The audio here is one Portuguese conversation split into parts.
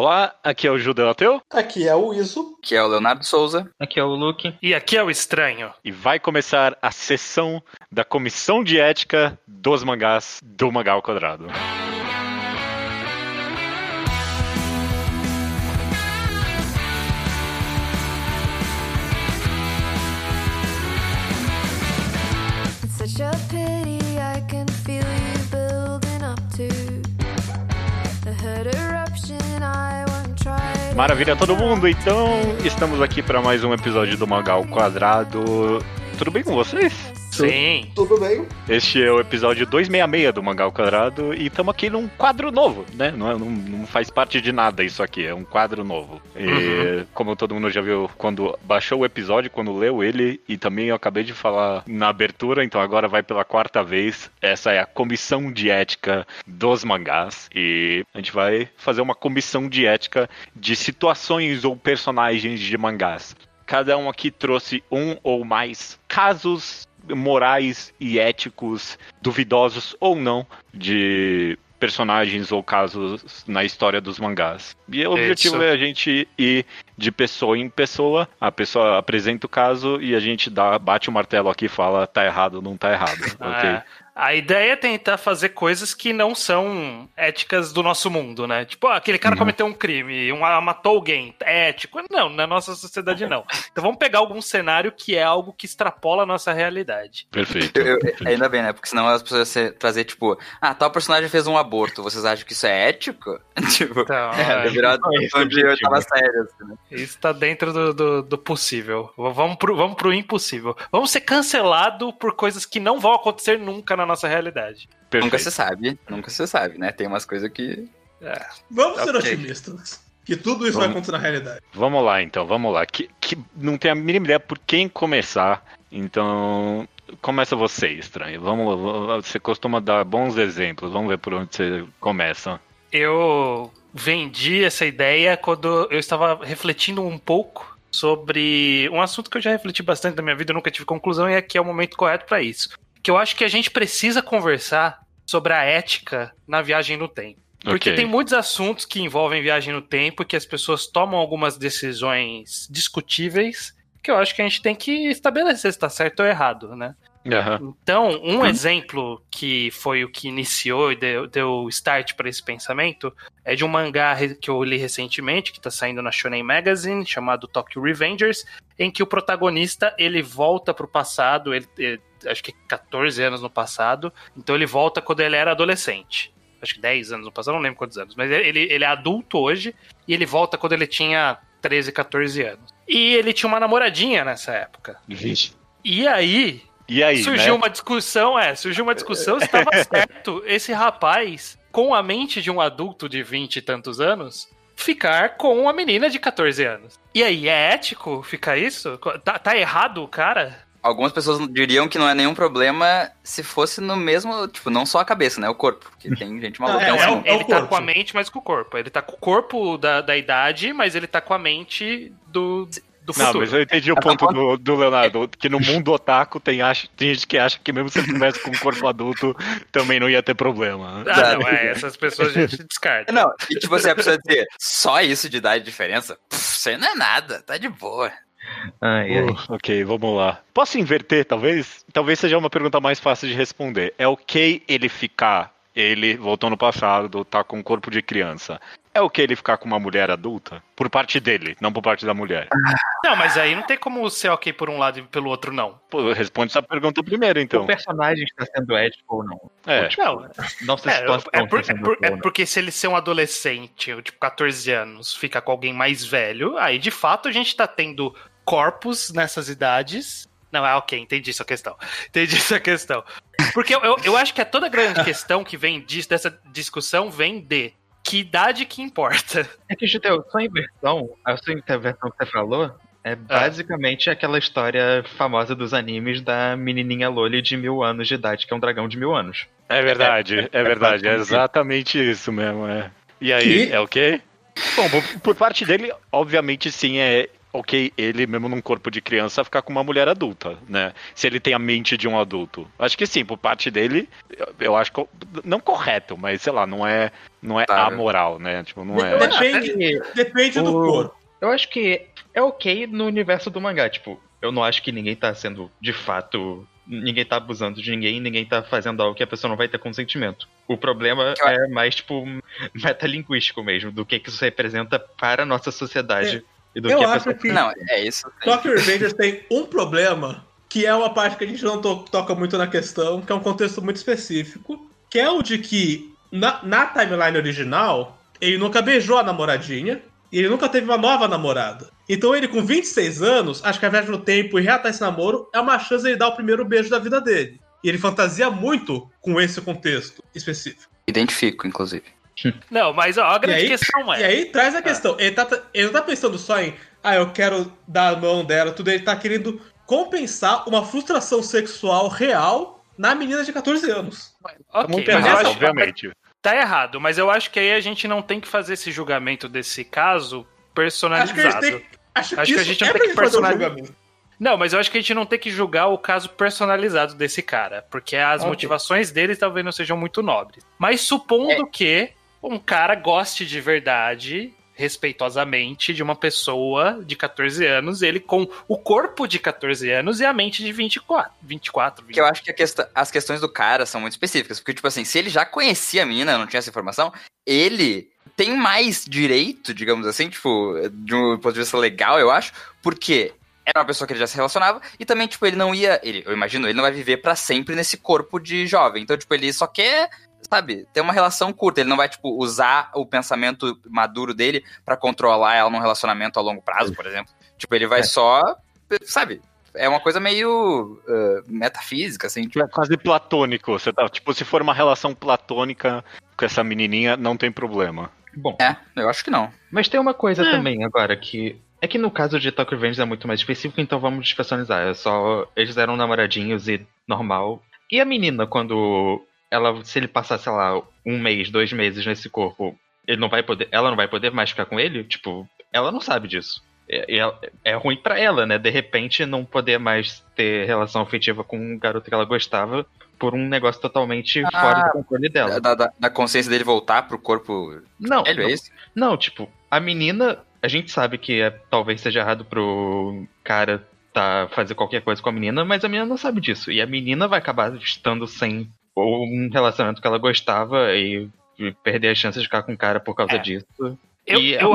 Olá, aqui é o Judeu Ateu. Aqui é o Iso. Aqui é o Leonardo Souza. Aqui é o Luke. E aqui é o Estranho. E vai começar a sessão da Comissão de Ética dos Mangás do Mangá ao Quadrado. Maravilha todo mundo, então estamos aqui para mais um episódio do Mangá ao Quadrado. Tudo bem com vocês? Sim. Tudo bem? Este é o episódio 266 do Mangá ao Quadrado e estamos aqui num quadro novo, né? Não, é- não- não faz parte de nada isso aqui, é um quadro novo. E, como todo mundo já viu quando baixou o episódio, quando leu ele, e também eu acabei de falar na abertura, então agora vai pela quarta vez. Essa é a comissão de ética dos mangás e a gente vai fazer uma comissão de ética de situações ou personagens de mangás. Cada um aqui trouxe um ou mais casos morais e éticos, duvidosos ou não, de personagens ou casos na história dos mangás. E o objetivo Isso. é a gente ir de pessoa em pessoa, a pessoa apresenta o caso e a gente dá, bate o martelo aqui e fala tá errado, não tá errado, ok? É. A ideia é tentar fazer coisas que não são éticas do nosso mundo, né? Tipo, ah, aquele cara Uhum. cometeu um crime, um, ah, matou alguém. É ético? Não, na nossa sociedade não. Então vamos pegar algum cenário que é algo que extrapola a nossa realidade. Perfeito. Eu- eu- ainda bem, né? Porque senão as pessoas iam trazer, tipo, ah, tal personagem fez um aborto, vocês acham que isso é ético? tipo, Então, é, é, virar é eu tava sério, assim, né? isso tá dentro do, do, do possível. Vamos pro, vamos pro impossível. Vamos ser cancelados por coisas que não vão acontecer nunca na nossa realidade. perfeito. Nunca se sabe, nunca se sabe, né? Tem umas coisas que. Vamos ser Ok. otimistas. Que tudo isso vai Vamos. acontecer na realidade. Vamos lá, então, vamos lá. Que, que não tenho a mínima ideia por quem começar, então começa você, estranho. Vamos, vamos- você costuma dar bons exemplos. Vamos ver por onde você começa. Eu vendi essa ideia quando eu estava refletindo um pouco sobre um assunto que eu já refleti bastante na minha vida, eu nunca tive conclusão, e aqui é o momento correto para isso. Que eu acho que a gente precisa conversar sobre a ética na viagem no tempo. Porque Ok. tem muitos assuntos que envolvem viagem no tempo que as pessoas tomam algumas decisões discutíveis que eu acho que a gente tem que estabelecer se está certo ou errado, né? Aham. Então, um exemplo que foi o que iniciou e deu, deu start para esse pensamento é de um mangá que eu li recentemente, que está saindo na Shonen Magazine, chamado Tokyo Revengers, em que o protagonista ele volta pro passado, ele, ele- acho que 14 anos no passado, então ele volta quando ele era adolescente. Acho que 10 anos no passado, não lembro quantos anos, mas ele, ele é adulto hoje e ele volta quando ele tinha 13, 14 anos. E ele tinha uma namoradinha nessa época. Vixe. E aí, E aí, surgiu né? uma discussão, é, surgiu uma discussão se estava certo esse rapaz, com a mente de um adulto de 20 e tantos anos, ficar com uma menina de 14 anos. E aí, é ético ficar isso? Tá, tá errado o cara? Algumas pessoas diriam que não é nenhum problema se fosse no mesmo, tipo, não só a cabeça, né? O corpo. Porque tem gente maluca. É, que é assim, o- ele tá com a mente, mas com o corpo. Ele tá com o corpo da, da idade, mas ele tá com a mente do, do Não, futuro. mas eu entendi o Tá ponto do, do Leonardo, que no mundo otaku tem, acha, tem gente que acha que mesmo se ele tivesse com um corpo adulto, também não ia ter problema. Ah, não, é, essas pessoas a gente descarta. Não, e tipo assim, a pessoa dizer, só isso de idade de diferença? Isso aí não é nada, tá de boa. Ai, ai. Uh, ok, vamos lá. Posso inverter, talvez? Talvez seja uma pergunta mais fácil de responder. É ok ele ficar, ele voltou no passado, tá com um corpo de criança. É ok ele ficar com uma mulher adulta? Por parte dele, não por parte da mulher. Não, mas aí não tem como ser ok por um lado e pelo outro não. Pô, responde essa pergunta primeiro, então. O personagem está sendo ético ou não? É. Ou, tipo, Não, não se É, é, por- está é por- é ou porque se ele ser um adolescente, tipo 14 anos, fica com alguém mais velho, aí de fato a gente tá tendo corpos nessas idades. Não, é ok, entendi sua questão. Entendi sua questão. Porque eu, eu, eu acho que é toda a grande questão que vem disso, dessa discussão vem de que idade que importa. É que, Judeu, sua inversão, a sua intervenção que você falou, é basicamente aquela história famosa dos animes da menininha Loli de mil anos de idade, que é um dragão de mil anos. É verdade, é verdade, é exatamente isso mesmo, é. E aí, Que? é ok? Bom, por, por parte dele, obviamente sim, é ok, ele mesmo num corpo de criança ficar com uma mulher adulta, né? Se ele tem a mente de um adulto. Acho que sim, por parte dele, eu, acho co- não correto, mas sei lá, não é, não é Tá. amoral, né? Tipo, não é. Depende, depende do O- corpo. Eu acho que é ok no universo do mangá. Tipo, eu não acho que ninguém tá sendo de fato. Ninguém tá abusando de ninguém, ninguém tá fazendo algo que a pessoa não vai ter consentimento. O problema é mais, tipo, metalinguístico mesmo, do que, que isso representa para a nossa sociedade. E do Eu que a acho pessoa que Não, é isso. Tokyo Revengers tem um problema, que é uma parte que a gente não to- toca muito na questão, que é um contexto muito específico, que é o de que na, na timeline original, ele nunca beijou a namoradinha, e ele nunca teve uma nova namorada. Então ele, com 26 anos, acho que a viagem no tempo e reatar esse namoro é uma chance de ele dar o primeiro beijo da vida dele. E ele fantasia muito com esse contexto específico. Identifico, inclusive. Não, mas ó, a grande aí- questão E é. aí traz a questão. Ele, tá, ele não tá pensando só em, ah, eu quero dar a mão dela, tudo. Ele tá querendo compensar uma frustração sexual real na menina de 14 anos. Ok, Vamos mas acho- obviamente. Tá errado, mas eu acho que aí a gente não tem que fazer esse julgamento desse caso Acho que, a personalizado. gente tem, acho que, Acho que a gente não é tem que fazer um. Não, mas eu acho que a gente não tem que julgar o caso personalizado desse cara, porque as Ok. motivações dele talvez não sejam muito nobres. Mas supondo que um cara goste de verdade, respeitosamente, de uma pessoa de 14 anos, ele com o corpo de 14 anos e a mente de 24, 24, Porque eu acho que a questa- as questões do cara são muito específicas. Porque, tipo assim, se ele já conhecia a menina, não tinha essa informação, ele tem mais direito, digamos assim, tipo, de um ponto de vista legal, eu acho, porque era uma pessoa que ele já se relacionava, e também, tipo, ele não ia. Ele, eu imagino, ele não vai viver pra sempre nesse corpo de jovem. Então, tipo, ele só quer. Sabe, ter uma relação curta. Ele não vai, tipo, usar o pensamento maduro dele pra controlar ela num relacionamento a longo prazo, por exemplo. Tipo, ele vai É. só. Sabe? É uma coisa meio uh, metafísica, assim. Tipo, É quase platônico. Você tá, tipo, se for uma relação platônica com essa menininha, não tem problema. Bom, é, eu acho que não. mas tem uma coisa É. também agora que. É que no caso de Tokyo Revengers é muito mais específico, então vamos despersonalizar. É só. Eles eram namoradinhos e normal. E a menina, quando ela. Se ele passar, sei lá, um mês, dois meses nesse corpo, ele não vai poder. Ela não vai poder mais ficar com ele? Tipo, ela não sabe disso. É, é, é ruim pra ela, né? De repente não poder mais ter relação afetiva com um garoto que ela gostava por um negócio totalmente Ah, fora do controle dela. Da, da- da consciência dele voltar pro corpo Não, velho, é isso? não, tipo, a menina, a gente sabe que é, talvez seja errado pro cara tá fazer qualquer coisa com a menina, mas a menina não sabe disso. E a menina vai acabar estando sem ou um relacionamento que ela gostava e, e perder a chance de ficar com o cara por causa É. disso. Eu, e é eu,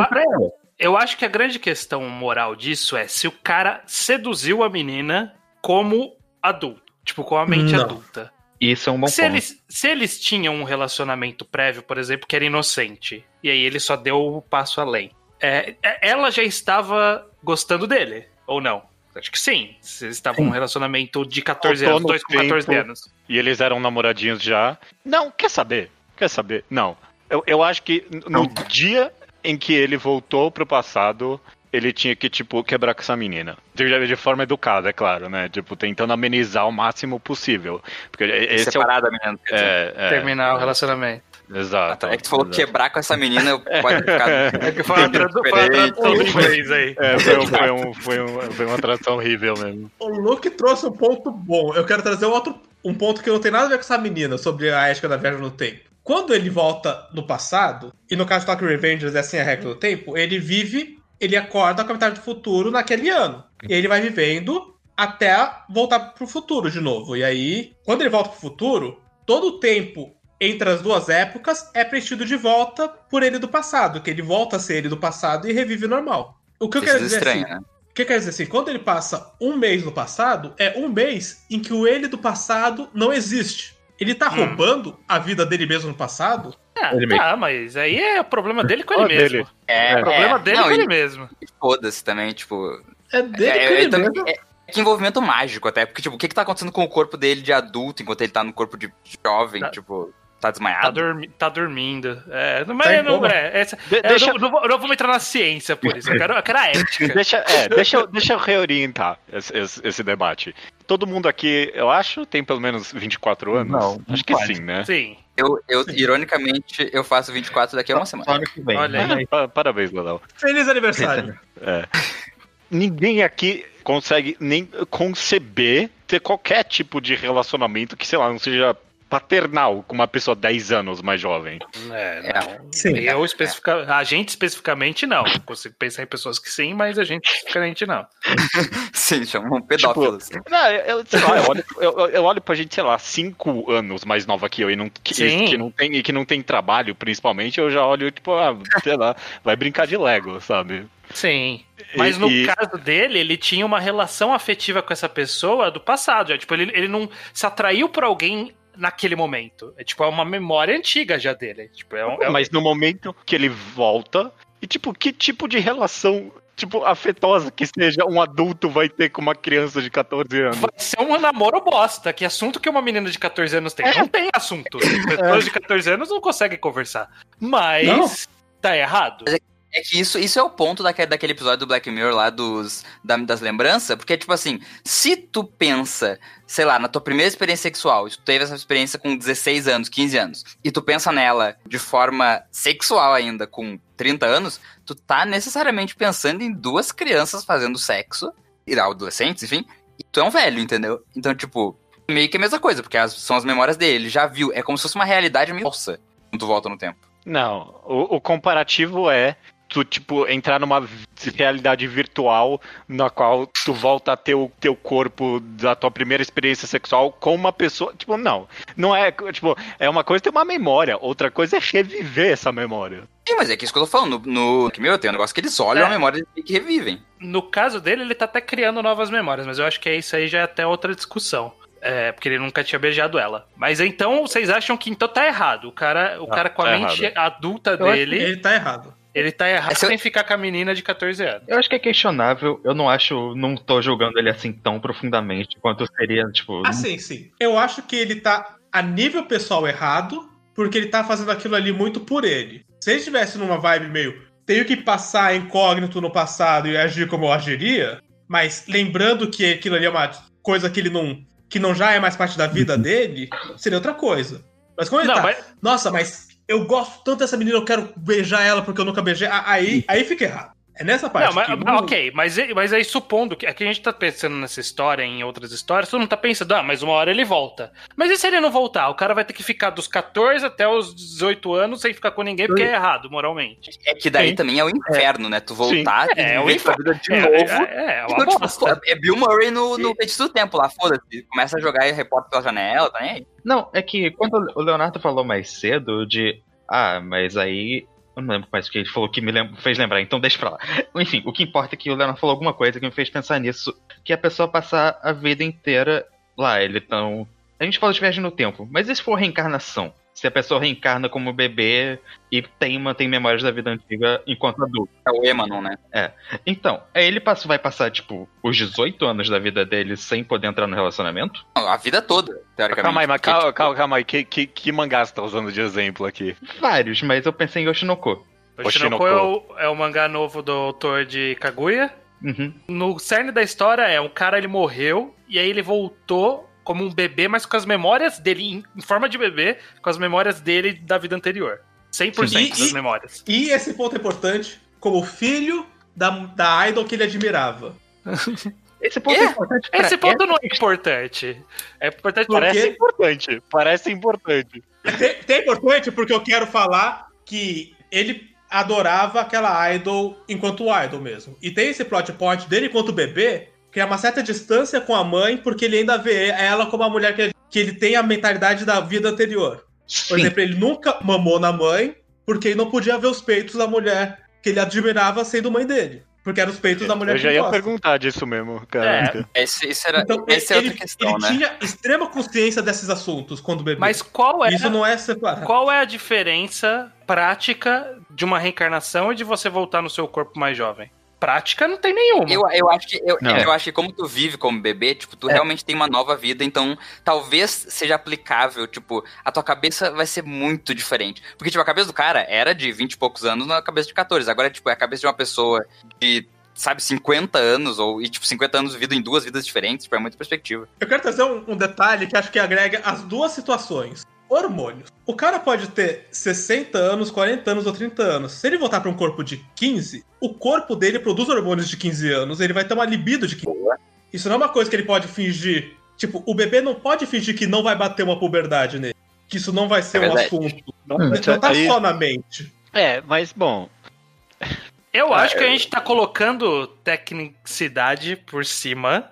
eu acho que a grande questão moral disso é se o cara seduziu a menina como adulto. Tipo, com a mente Não. adulta. E Isso é um bom Se ponto. eles, se eles tinham um relacionamento prévio, por exemplo, que era inocente, e aí ele só deu o passo além, é, é- ela já estava gostando dele, ou não? Acho que sim. Eles estavam num relacionamento de 14 Faltou anos, no dois com 14 tempo. anos. E eles eram namoradinhos já. Não, quer saber? Quer saber? Não. Eu, eu acho que no Não. dia em que ele voltou pro passado, ele tinha que, tipo, quebrar com essa menina. De, de forma educada, é claro, né? Tipo, tentando amenizar o máximo possível. Porque esse é o. Separada, menina. quer dizer. É, é, terminar o relacionamento. Exato. É que tu falou exato. quebrar com essa menina, pode ficar. É que foi uma, tradu- foi uma tradução do inglês aí. É, foi, um- foi, um, foi, um, foi uma tradução horrível mesmo. O Luke trouxe um ponto bom. Eu quero trazer um outro um ponto que não tem nada a ver com essa menina sobre a ética da viagem no tempo. Quando ele volta no passado, e no caso de Tokyo Revengers é assim a regra do tempo, ele vive, ele acorda com a metade do futuro naquele ano. E aí ele vai vivendo até voltar pro futuro de novo. E aí, quando ele volta pro futuro, todo o tempo entre as duas épocas é preenchido de volta por ele do passado, que ele volta a ser ele do passado e revive normal. O que eu quero Precisa dizer estranho, assim, né? o que quer dizer assim? Quando ele passa um mês no passado, é um mês em que o ele do passado não existe. Ele tá Hum. roubando a vida dele mesmo no passado? Ah, Ele tá, mas aí é o problema dele com ele Ó, mesmo. dele. É, O problema é. dele Não, com e- ele mesmo. e Foda-se também, tipo. É dele É, com é, ele também- mesmo. é- é que envolvimento mágico até, porque, tipo, o que que tá acontecendo com o corpo dele de adulto enquanto ele tá no corpo de jovem, Tá- tipo, tá Tá, desmaiado? dormi- tá dormindo. É, não, Tá mas não é. Essa, De- é, eu deixa, não, não vou, não vou entrar na ciência por isso. Eu quero, eu quero a ética. deixa, é, deixa, eu- deixa eu reorientar esse, esse- esse debate. Todo mundo aqui, eu acho, tem pelo menos 24 anos? Não, não acho que pode. sim, né? Sim. Eu, eu, ironicamente, eu faço 24 daqui a uma semana. Ano que vem. Olha aí. Mas- Pa- Parabéns, Leonel. Feliz aniversário. ninguém aqui consegue nem conceber ter qualquer tipo de relacionamento que, sei lá, não seja paternal com uma pessoa 10 anos mais jovem. É, É. não. Sim. Eu especifica... A gente especificamente não. Eu consigo pensar em pessoas que sim, mas a gente especificamente não. Sim, chamam pedófilos. Não, eu, sei lá, eu olho, eu, eu olho pra gente, sei lá, 5 anos mais nova que eu e não, que, Sim. que não tem, e que não tem trabalho, principalmente, eu já olho, tipo, ah, sei lá, vai brincar de Lego, sabe? Sim. Mas no E- caso dele, ele tinha uma relação afetiva com essa pessoa do passado. já. Tipo, ele, ele não se atraiu por alguém naquele momento. É tipo, é uma memória antiga já dele. Tipo, é um, é um- Mas no momento que ele volta, e tipo, que tipo de relação, tipo, afetosa que seja um adulto vai ter com uma criança de 14 anos? Vai ser um namoro bosta. Que assunto que uma menina de 14 anos tem? É. Não tem assunto. Pessoas de 14 anos não conseguem conversar. Mas Não. tá errado. É que isso, isso é o ponto daquele, daquele episódio do Black Mirror lá dos, da- das lembranças, porque, tipo assim, se tu pensa, sei lá, na tua primeira experiência sexual, tu teve essa experiência com 16 anos, 15 anos, e tu pensa nela de forma sexual ainda, com 30 anos, tu tá necessariamente pensando em duas crianças fazendo sexo, adolescentes, enfim, e tu é um velho, entendeu? Então, tipo, meio que a mesma coisa, porque as- são as memórias dele, ele já viu, é como se fosse uma realidade meio falsa, quando tu volta no tempo. Não, o, o comparativo é tu, tipo, entrar numa realidade virtual na qual tu volta a ter o teu corpo da tua primeira experiência sexual com uma pessoa. Tipo, não. Não é, tipo, é uma coisa ter uma memória, outra coisa é reviver essa memória. Sim, mas é que isso que eu tô falando. No, no meu tem um negócio que eles olham É. a memória e que revivem. No caso dele, ele tá até criando novas memórias, mas eu acho que isso aí já é até outra discussão. É, porque ele nunca tinha beijado ela. Mas então, vocês acham que então tá errado. O cara, o Tá, cara com a tá mente errado. adulta Eu acho que dele, ele tá errado. Ele tá errado Essa- sem ficar com a menina de 14 anos. Eu acho que é questionável. Eu não acho. Não tô julgando ele assim tão profundamente quanto seria, tipo. Ah, sim, sim. Eu acho que ele tá a nível pessoal errado, porque ele tá fazendo aquilo ali muito por ele. Se ele estivesse numa vibe meio, tenho que passar incógnito no passado e agir como eu agiria, mas lembrando que aquilo ali é uma coisa que ele não. que não já é mais parte da vida dele, seria outra coisa. Mas como ele Não, tá. mas, Nossa, mas eu gosto tanto dessa menina, eu quero beijar ela porque eu nunca beijei. Aí, aí fica errado. É nessa parte. não, mas, que mas o- ok, mas, mas aí supondo que aqui a gente tá pensando nessa história, em outras histórias, todo mundo tá pensando, ah, mas uma hora ele volta. Mas e se ele não voltar? O cara vai ter que ficar dos 14 até os 18 anos sem ficar com ninguém, porque é errado, moralmente. É que daí Sim. também é o inferno, né? Tu voltar É, e é o inferno. vida de É, novo. é, é E uma tu, tipo, bosta. é Bill Murray no, no Feitiço do Tempo lá, foda-se. Começa a jogar e reporta pela janela, tá nem aí. Não, é que quando o Leonardo falou mais cedo de. Ah, mas aí. Eu não lembro mais o que ele falou que me fez lembrar, então deixa pra lá. Enfim, o que importa é que o Leonardo falou alguma coisa que me fez pensar nisso. Que a pessoa passar a vida inteira lá, ele tão. A gente fala de viagem no tempo, mas e se for reencarnação? Se a pessoa reencarna como bebê e tem, mantém memórias da vida antiga enquanto adulto. É o Emanon, né? Então, aí ele passa, vai passar, tipo, os 18 anos da vida dele sem poder entrar no relacionamento? A vida toda, teoricamente. Calma aí, mas Porque, calma, tipo, calma, calma aí. Que, que, que mangá você tá usando de exemplo aqui? Vários, mas eu pensei em Yoshinoko. O Oshinoko. Shinoko é o, é o mangá novo do autor de Kaguya. Uhum. No cerne da história é um cara ele morreu e aí ele voltou como um bebê, mas com as memórias dele em, em forma de bebê, com as memórias dele da vida anterior. 100% Sim. das E- memórias. E esse ponto é importante, como filho da, da idol que ele admirava. Esse ponto Quê? é importante Esse ponto não é importante. É importante Por Parece importante. Parece importante. Tem, tem importante porque eu quero falar que ele adorava aquela idol enquanto idol mesmo. E tem esse plot point dele enquanto bebê, que é uma certa distância com a mãe, porque ele ainda vê ela como a mulher que ele, que ele tem a mentalidade da vida anterior. Por Sim. exemplo, ele nunca mamou na mãe, porque ele não podia ver os peitos da mulher que ele admirava sendo mãe dele. Porque eram os peitos da mulher Eu que já ele ia gosta. perguntar disso mesmo, cara. Esse, esse era, Então, essa é ele, outra questão, ele né? tinha extrema consciência desses assuntos quando bebê. Mas qual é, Isso não é separado. qual é a diferença prática de uma reencarnação e de você voltar no seu corpo mais jovem? Prática não tem nenhuma. Eu, eu acho que eu, eu acho que como tu vive como bebê, tipo, tu realmente tem uma nova vida, então talvez seja aplicável, tipo, a tua cabeça vai ser muito diferente. Porque, tipo, a cabeça do cara era de 20 e poucos anos na cabeça de 14. Agora, tipo, é a cabeça de uma pessoa de, sabe, 50 anos, ou, e, tipo, 50 anos vivido em duas vidas diferentes, tipo, é muita perspectiva. Eu quero trazer um, um detalhe que acho que agrega as duas situações. Hormônios. O cara pode ter 60 anos, 40 anos ou 30 anos. Se ele voltar pra um corpo de 15, o corpo dele produz hormônios de 15 anos, ele vai ter uma libido de 15 Isso não é uma coisa que ele pode fingir. Tipo, o bebê não pode fingir que não vai bater uma puberdade nele. Que isso não vai ser É um verdade. assunto. Não, Não tá aí- só na mente. É, mas bom. Eu acho que a eu- gente tá colocando tecnicidade por cima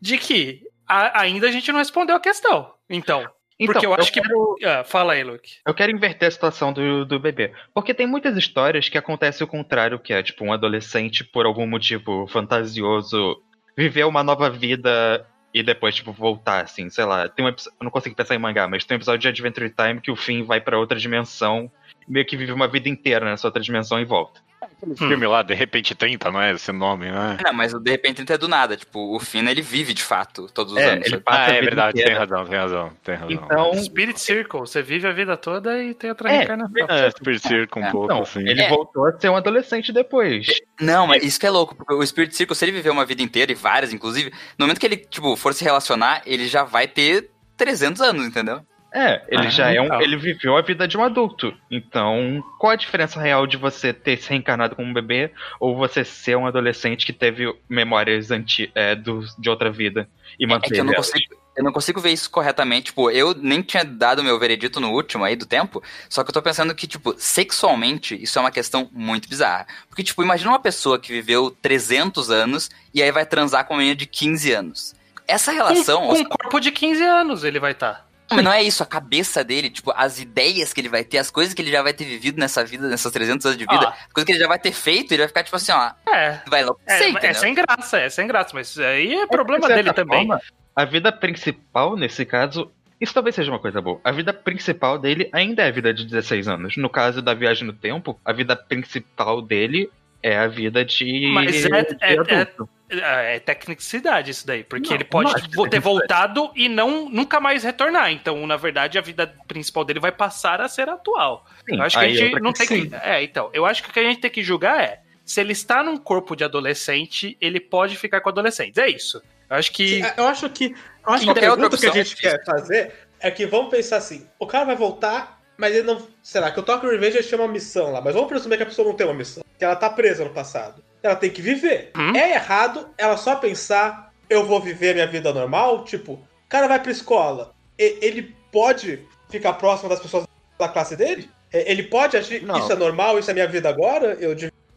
de que a- ainda a gente não respondeu a questão. Então, Então, porque eu acho que. quero- Ah, fala aí, Luke. Eu quero inverter a situação do, do bebê. Porque tem muitas histórias que acontece o contrário, que é tipo um adolescente, por algum motivo fantasioso, viver uma nova vida e depois, tipo, voltar, assim, sei lá. Tem um episo- eu não consigo pensar em mangá, mas tem um episódio de Adventure Time que o Finn vai pra outra dimensão, meio que vive uma vida inteira nessa outra dimensão e volta. O filme lá, de repente 30, não é esse nome, né? Não, mas o de repente não é do nada. Tipo, o Finn, ele vive de fato todos os É, anos. ele passa Ah, é verdade, tem razão, tem razão, tem razão. Então, Spirit Circle, você vive a vida toda e tem outra É, reencarnação. É, Spirit Circle um É, pouco, então, assim. ele É. voltou a ser um adolescente depois. Não, mas isso que é louco, porque o Spirit Circle, se ele viver uma vida inteira, e várias, inclusive, no momento que ele, tipo, for se relacionar, ele já vai ter 300 anos, entendeu? É, ele Ah, já é um. então. Ele viveu a vida de um adulto. Então, qual a diferença real de você ter se reencarnado como um bebê ou você ser um adolescente que teve memórias anti, é, do, de outra vida e É manter que eu não consigo. Eu não consigo ver isso corretamente. Tipo, eu nem tinha dado meu veredito no último aí do tempo. Só que eu tô pensando que, tipo, sexualmente, isso é uma questão muito bizarra. Porque, tipo, imagina uma pessoa que viveu 300 anos e aí vai transar com uma menina de 15 anos. Essa relação. Com, com um corpo de 15 anos ele vai estar. Mas não é isso, a cabeça dele, tipo, as ideias que ele vai ter, as coisas que ele já vai ter vivido nessa vida, nessas 300 anos de vida, Ah. as coisas que ele já vai ter feito, ele vai ficar tipo assim, ó, É. vai enlouquecer, É, é sem graça, é sem graça, mas aí é problema De certa dele também. forma, a vida principal, nesse caso, isso talvez seja uma coisa boa. A vida principal dele ainda é a vida de 16 anos. No caso da viagem no tempo, a vida principal dele é a vida de, Mas é- de é- adulto. É, é tecnicidade isso daí, porque Não, ele pode vo- ter voltado e não nunca mais retornar. Então, na verdade, a vida principal dele vai passar a ser atual. Sim, eu acho que a aí gente não tem sim. que. É, então. Eu acho que o que a gente tem que julgar é se ele está num corpo de adolescente, ele pode ficar com adolescentes. É isso. Eu acho que. Sim, Eu acho que, eu acho que a pergunta que a é gente quer fazer é que vamos pensar assim: o cara vai voltar, mas ele não. Será que o Tokyo Revenge tinha uma missão lá? Mas vamos presumir que a pessoa não tem uma missão. Que ela tá presa no passado. Ela tem que viver. Hum? É errado ela só pensar: eu vou viver a minha vida normal? Tipo, o cara vai pra escola. ele pode ficar próximo das pessoas da classe dele? Ele pode agir, Não. isso é normal, isso é minha vida agora? Eu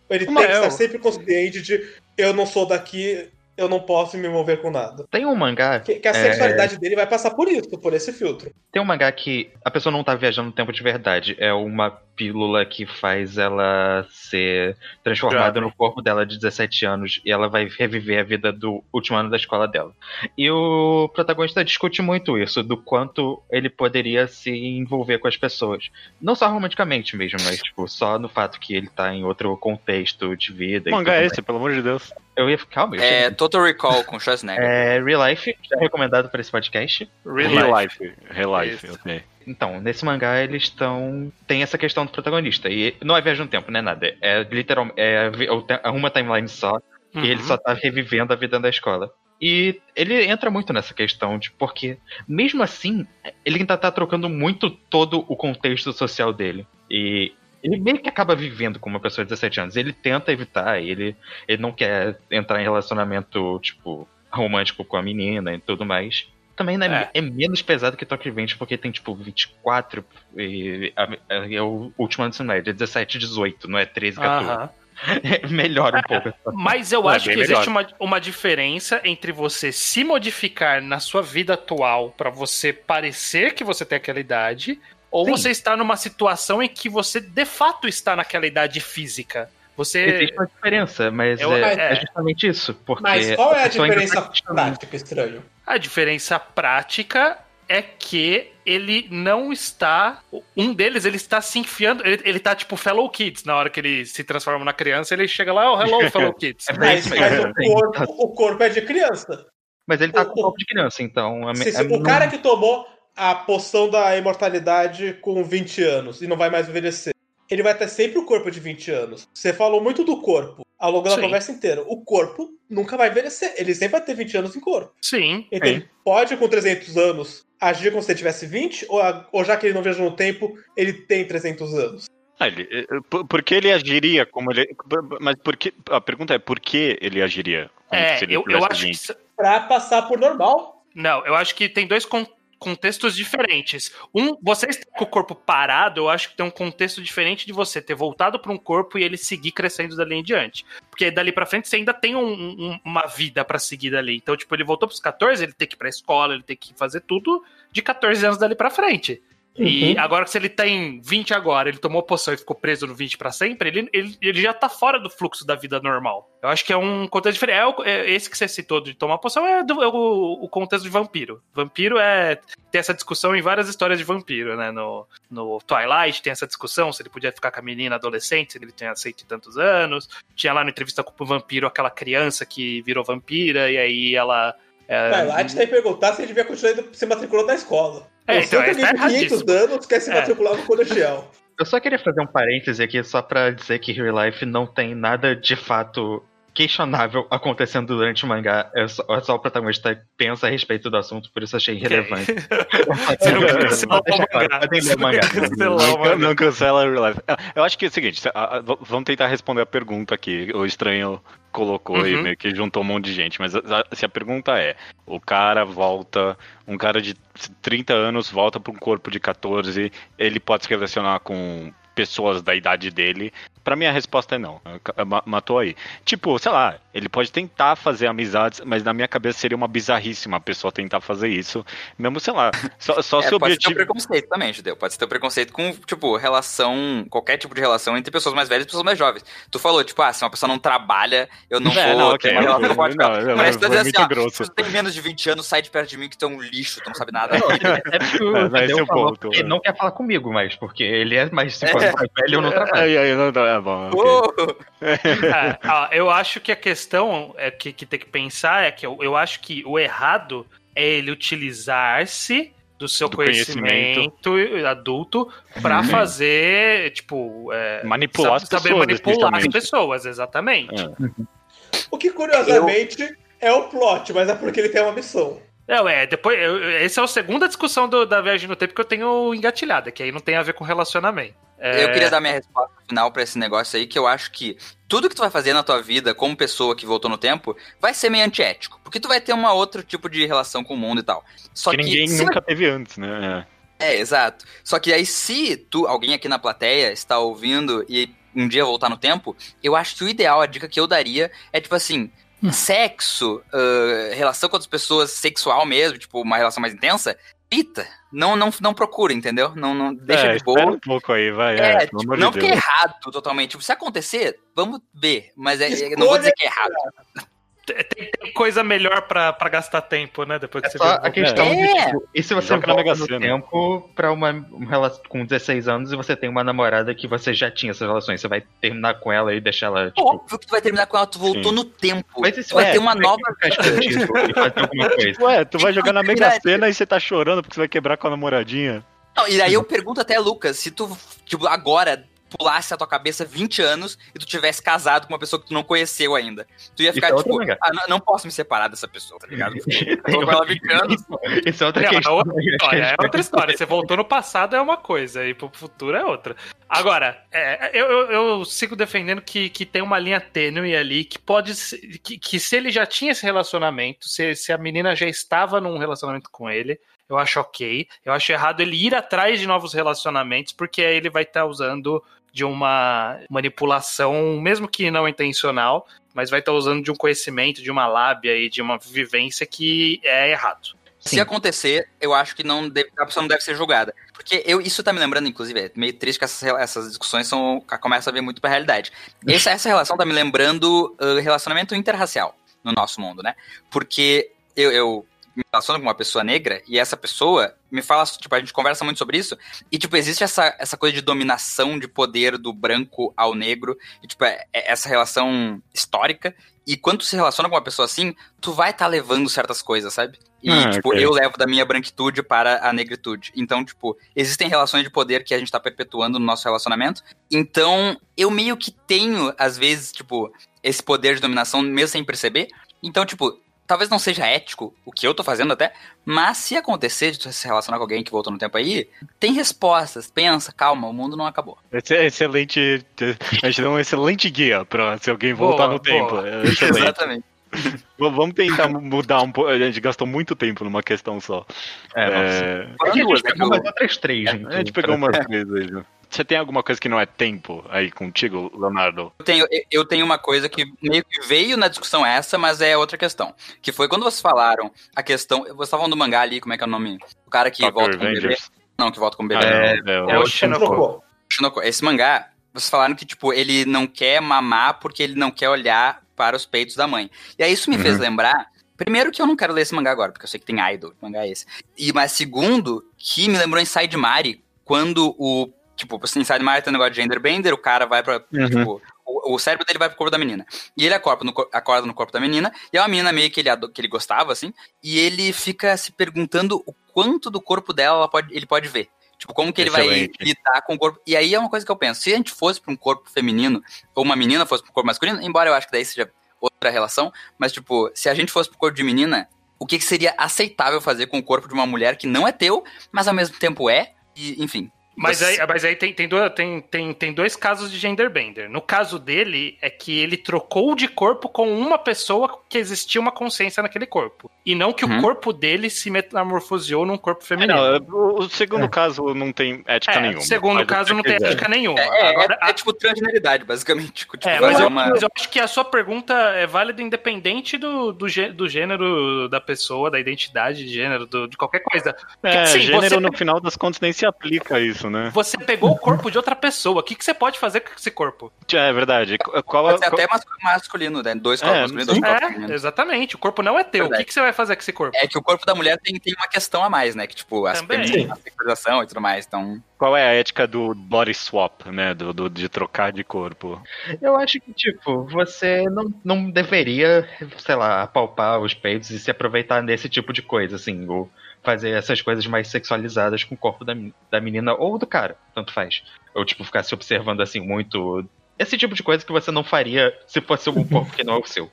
Ele Não, tem que eu- estar sempre consciente de eu não sou daqui, eu não posso me mover com nada. Tem um mangá Que, que a É. sexualidade dele vai passar por isso, por esse filtro. Tem um mangá que a pessoa não tá viajando no tempo de verdade. É uma pílula que faz ela ser transformada no corpo dela de 17 anos e ela vai reviver a vida do último ano da escola dela. E o protagonista discute muito isso, do quanto ele poderia se envolver com as pessoas. Não só romanticamente mesmo, mas tipo, só no fato que ele tá em outro contexto de vida. E mangá é esse, pelo amor de Deus? Eu ia ficar, calma, eu É. Total Recall com Schwarzenegger. É Real Life, já recomendado para esse podcast. Real Real life. Life. Real Life, Isso. ok. Então, nesse mangá eles estão. Tem essa questão do protagonista. E não é viagem no tempo, não é nada. É literalmente. É, é uma timeline só. Uhum. E ele só tá revivendo a vida da escola. E ele entra muito nessa questão de porque, mesmo assim, ele ainda tá trocando muito todo o contexto social dele. E ele meio que acaba vivendo com uma pessoa de 17 anos. Ele tenta evitar, ele, ele não quer entrar em relacionamento, tipo, romântico com a menina e tudo mais. Também né, É. é. menos pesado que Tokyo Revenge, porque tem, tipo, 24 e é o último ano do ensino médio, é 17, 18, não é 13, 14. Aham. Melhora um pouco. a situação. Mas eu é acho que existe uma, uma diferença entre você se modificar na sua vida atual pra você parecer que você tem aquela idade, ou Sim. você está numa situação em que você de fato está naquela idade física. Você. Existe uma diferença, mas Eu- é, é. é justamente isso. Porque Mas qual é a ainda diferença tá questionando. prática, estranho? A diferença prática é que ele não está. Um deles, ele está se enfiando. Ele, ele tá tipo Fellow Kids. Na hora que ele se transforma na criança, ele chega lá, oh, hello, Fellow Kids. É Mas, mas é. o, corpo, o corpo é de criança. Mas ele tá o- com o corpo de criança, então. a Se- se a- o não- cara que tomou a poção da imortalidade com 20 anos e não vai mais envelhecer, ele vai ter sempre o corpo de 20 anos. Você falou muito do corpo ao longo da Sim. conversa inteira. O corpo nunca vai envelhecer. Ele sempre vai ter 20 anos em corpo. Sim. Então ele pode, com 300 anos, agir como se ele tivesse 20? Ou, ou já que ele não viaja no tempo, ele tem 300 anos? Ah, ele, eh, por, por que ele agiria como ele. Mas por que. A pergunta é por que ele agiria como É, se ele eu, eu acho que. 20? isso- Pra passar por normal. Não, eu acho que tem dois contextos diferentes. Um, você com o corpo parado, eu acho que tem um contexto diferente de você ter voltado para um corpo e ele seguir crescendo dali em diante. Porque dali pra frente você ainda tem um- um- uma vida pra seguir dali. Então, tipo, ele voltou pros 14, ele tem que ir pra escola, ele tem que fazer tudo de 14 anos dali pra frente. E Uhum. agora que se ele tem 20 agora, ele tomou poção e ficou preso no 20 pra sempre, ele, ele, ele já tá fora do fluxo da vida normal. Eu acho que é um contexto diferente. É, o- é esse que você citou de tomar poção é, do- é o, o contexto de vampiro. Vampiro é. Tem essa discussão em várias histórias de vampiro, né? No, no Twilight tem essa discussão se ele podia ficar com a menina adolescente, se ele tinha cento e tantos anos. Tinha lá na entrevista com o vampiro aquela criança que virou vampira, e aí ela. É, Twilight tem que perguntar se ele devia continuar indo se matriculando na escola. É, então, é, tá alguém de 500 erradíssimo. anos quer se É. matricular no colegial. Eu só queria fazer um parêntese aqui só pra dizer que Real Life não tem nada de fato questionável acontecendo durante o mangá. É só, é só o protagonista pensa a respeito do assunto, por isso achei irrelevante. Você não quer cancelar o cancela Real Life. Eu acho que é o seguinte, vamos tentar responder a pergunta aqui. O estranho colocou e Uhum. meio que juntou um monte de gente. Mas a- se a pergunta é: o cara volta, um cara de 30 anos volta para um corpo de 14, ele pode se relacionar com pessoas da idade dele? Pra mim a resposta é não. Ma- Matou aí. Tipo, sei lá, ele pode tentar fazer amizades, mas na minha cabeça seria uma bizarríssima a pessoa tentar fazer isso. Mesmo, sei lá, só, só É, se o pode ser um objetivo. preconceito também, Judeu. Pode ser um preconceito com, tipo, relação, qualquer tipo de relação entre pessoas mais velhas e pessoas mais jovens. Tu falou, tipo, ah, se uma pessoa não trabalha, eu não É, vou não, ter ok, uma relação não, forte com ela. não, Mas tu assim, muito ó, grosso. se tu tem menos de 20 anos, sai de perto de mim que tu é um lixo, tu não sabe nada. É porque o É, mas esse é Tadeu o falou ponto, que é. ele não quer falar comigo mais, porque ele é mais 5 anos mais velho eu não não, não, é bom. É, ó, eu acho que a questão é que, que tem que pensar é que eu, eu acho que o errado é ele utilizar-se do seu Do conhecimento, adulto pra fazer, tipo, é, Manipular saber as pessoas, manipular as pessoas, exatamente. É. O que, curiosamente, é o plot, mas é porque ele tem uma missão. Não, é, depois, eu, essa é a segunda discussão do- da viagem no tempo que eu tenho engatilhada, que aí não tem a ver com relacionamento. É, Eu queria dar minha resposta final pra esse negócio aí, que eu acho que tudo que tu vai fazer na tua vida como pessoa que voltou no tempo vai ser meio antiético. Porque tu vai ter uma outro tipo de relação com o mundo e tal. Só que que, ninguém nunca teve antes, né? É, exato. Só que aí, se tu, alguém aqui na plateia está ouvindo e um dia voltar no tempo, eu acho que o ideal, a dica que eu daria é tipo assim. Sexo, ah, relação com outras pessoas, sexual mesmo, tipo, uma relação mais intensa, evita. Não, não, não procura, entendeu? Não, não deixa é, de boa. um pouco aí, vai. É, É, tipo, não de porque é errado totalmente. Tipo, se acontecer, vamos ver. Mas é, é- não vou dizer que é errado. Tem, tem coisa melhor pra, pra gastar tempo, né? Depois que É você só vê- a questão É. de, tipo, e se você Joga volta no Sena. tempo pra uma, uma relação com 16 anos e você tem uma namorada que você já tinha essas relações, você vai terminar com ela e deixar ela, tipo... Óbvio que tu vai terminar com ela, tu voltou Sim. no tempo. Mas isso tu vai é, ter uma vai nova. e coisa. Ué, tu vai jogar na Mega. Sena e você tá chorando porque você vai quebrar com a namoradinha. Não, e aí eu pergunto até, Lucas, se tu, tipo, agora pulasse a tua cabeça 20 anos e tu tivesse casado com uma pessoa que tu não conheceu ainda. Tu ia ficar, Isso é tipo, ah, não, não posso me separar dessa pessoa, tá ligado? Tô com ela 20 anos. Isso é outra Não, é questão. é outra história. Você voltou no passado é uma coisa, e pro futuro é outra. Agora, é, eu, eu, eu sigo defendendo que, que tem uma linha tênue ali que pode ser, que, que se ele já tinha esse relacionamento, se, se a menina já estava num relacionamento com ele, eu acho ok. Eu acho errado ele ir atrás de novos relacionamentos, porque aí ele vai estar usando de uma manipulação, mesmo que não intencional, mas vai estar usando de um conhecimento, de uma lábia e de uma vivência que é errado. Se Sim. acontecer, eu acho que não deve- a pessoa não deve ser julgada. Porque eu, isso tá me lembrando, inclusive, é meio triste que essas, essas discussões são, começam a vir muito pra realidade. Essa, essa relação tá me lembrando uh, relacionamento interracial no nosso mundo, né? Porque eu, eu me relaciono com uma pessoa negra e essa pessoa me fala, tipo, a gente conversa muito sobre isso, e, tipo, existe essa, essa coisa de dominação de poder do branco ao negro, e, tipo, é, é essa relação histórica, e quando tu se relaciona com uma pessoa assim, tu vai estar levando certas coisas, sabe? E, Ah, tipo, ok. eu levo da minha branquitude para a negritude. Então, tipo, existem relações de poder que a gente tá perpetuando no nosso relacionamento. Então, eu meio que tenho, às vezes, tipo, esse poder de dominação, mesmo sem perceber. Então, tipo, talvez não seja ético o que eu tô fazendo até, mas se acontecer de tu se relacionar com alguém que voltou no tempo aí, tem respostas. Pensa, calma, o mundo não acabou. Esse é excelente. A gente deu um excelente guia pra se alguém voltar Boa, no tempo. boa. É excelente. Exatamente. Vamos tentar mudar um pouco. A gente gastou muito tempo numa questão só. É, nossa. É, Foram É que a gente que pegou mais outras três, gente. a gente pegou umas coisas aí. Você tem alguma coisa que não é tempo aí contigo, Leonardo? Eu tenho, eu tenho uma coisa que meio que veio na discussão essa, mas é outra questão. Que foi quando vocês falaram a questão. Vocês estavam do mangá ali, como é que é o nome? O cara que Tokyo volta com o bebê. Não, que volta com o bebê. Ah, É, não, é, É o- o Shinoko. Shinoko, esse mangá, vocês falaram que, tipo, ele não quer mamar porque ele não quer olhar para os peitos da mãe. E aí isso me fez lembrar. Primeiro que eu não quero ler esse mangá agora, porque eu sei que tem idol, que mangá é esse. E, mas segundo, que me lembrou Inside Mari, quando o. Tipo, Inside Mari tem um negócio de genderbender, o cara vai pra. Uhum. Tipo, o, o cérebro dele vai pro corpo da menina. E ele acorda no, cor- acorda no corpo da menina, e é uma menina meio que ele, que ele gostava, assim, e ele fica se perguntando o quanto do corpo dela ela pode, ele pode ver. Tipo, como que ele vai Excelente. lidar com o corpo. E aí é uma coisa que eu penso, se a gente fosse pra um corpo feminino, ou uma menina fosse pro corpo masculino, embora eu acho que daí seja outra relação, mas tipo, se a gente fosse pro corpo de menina, o que, que seria aceitável fazer com o corpo de uma mulher que não é teu, mas ao mesmo tempo é, e enfim. Mas aí, mas aí tem, tem, dois, tem, tem, tem dois casos de genderbender. No caso dele, é que ele trocou de corpo com uma pessoa que existia uma consciência naquele corpo. E não que Uhum. o corpo dele se metamorfoseou num corpo É, feminino. não, o, segundo caso não tem ética É, nenhuma. segundo o que caso, não tem ética nenhuma. É, é, Agora, é, é tipo transgeneridade, basicamente. Tipo, É, mas, eu, uma. mas eu acho que a sua pergunta é válida independente do, do, do gênero da pessoa, da identidade de gênero, do- de qualquer coisa. É, Sim, gênero você- no final das contas nem se aplica a isso, né? Você pegou o corpo de outra pessoa. O que, que você pode fazer com esse corpo? É verdade. Qual, Pode ser qual- até mascu- masculino, né? Dois corpos É, masculinos, dois corpos É, femininos. exatamente. O corpo não é teu. O que, que você vai fazer com esse corpo? É que o corpo da mulher tem, tem uma questão a mais, né? Que, tipo, a sexualização e tudo mais. Então, qual é a ética do body swap, né? Do, do- de trocar de corpo? Eu acho que, tipo, você não, não deveria, sei lá, apalpar os peitos e se aproveitar desse tipo de coisa, assim, ou fazer essas coisas mais sexualizadas com o corpo da, da menina ou do cara, tanto faz. Ou, tipo, ficar se observando, assim, muito. Esse tipo de coisa que você não faria se fosse um corpo que não é o seu.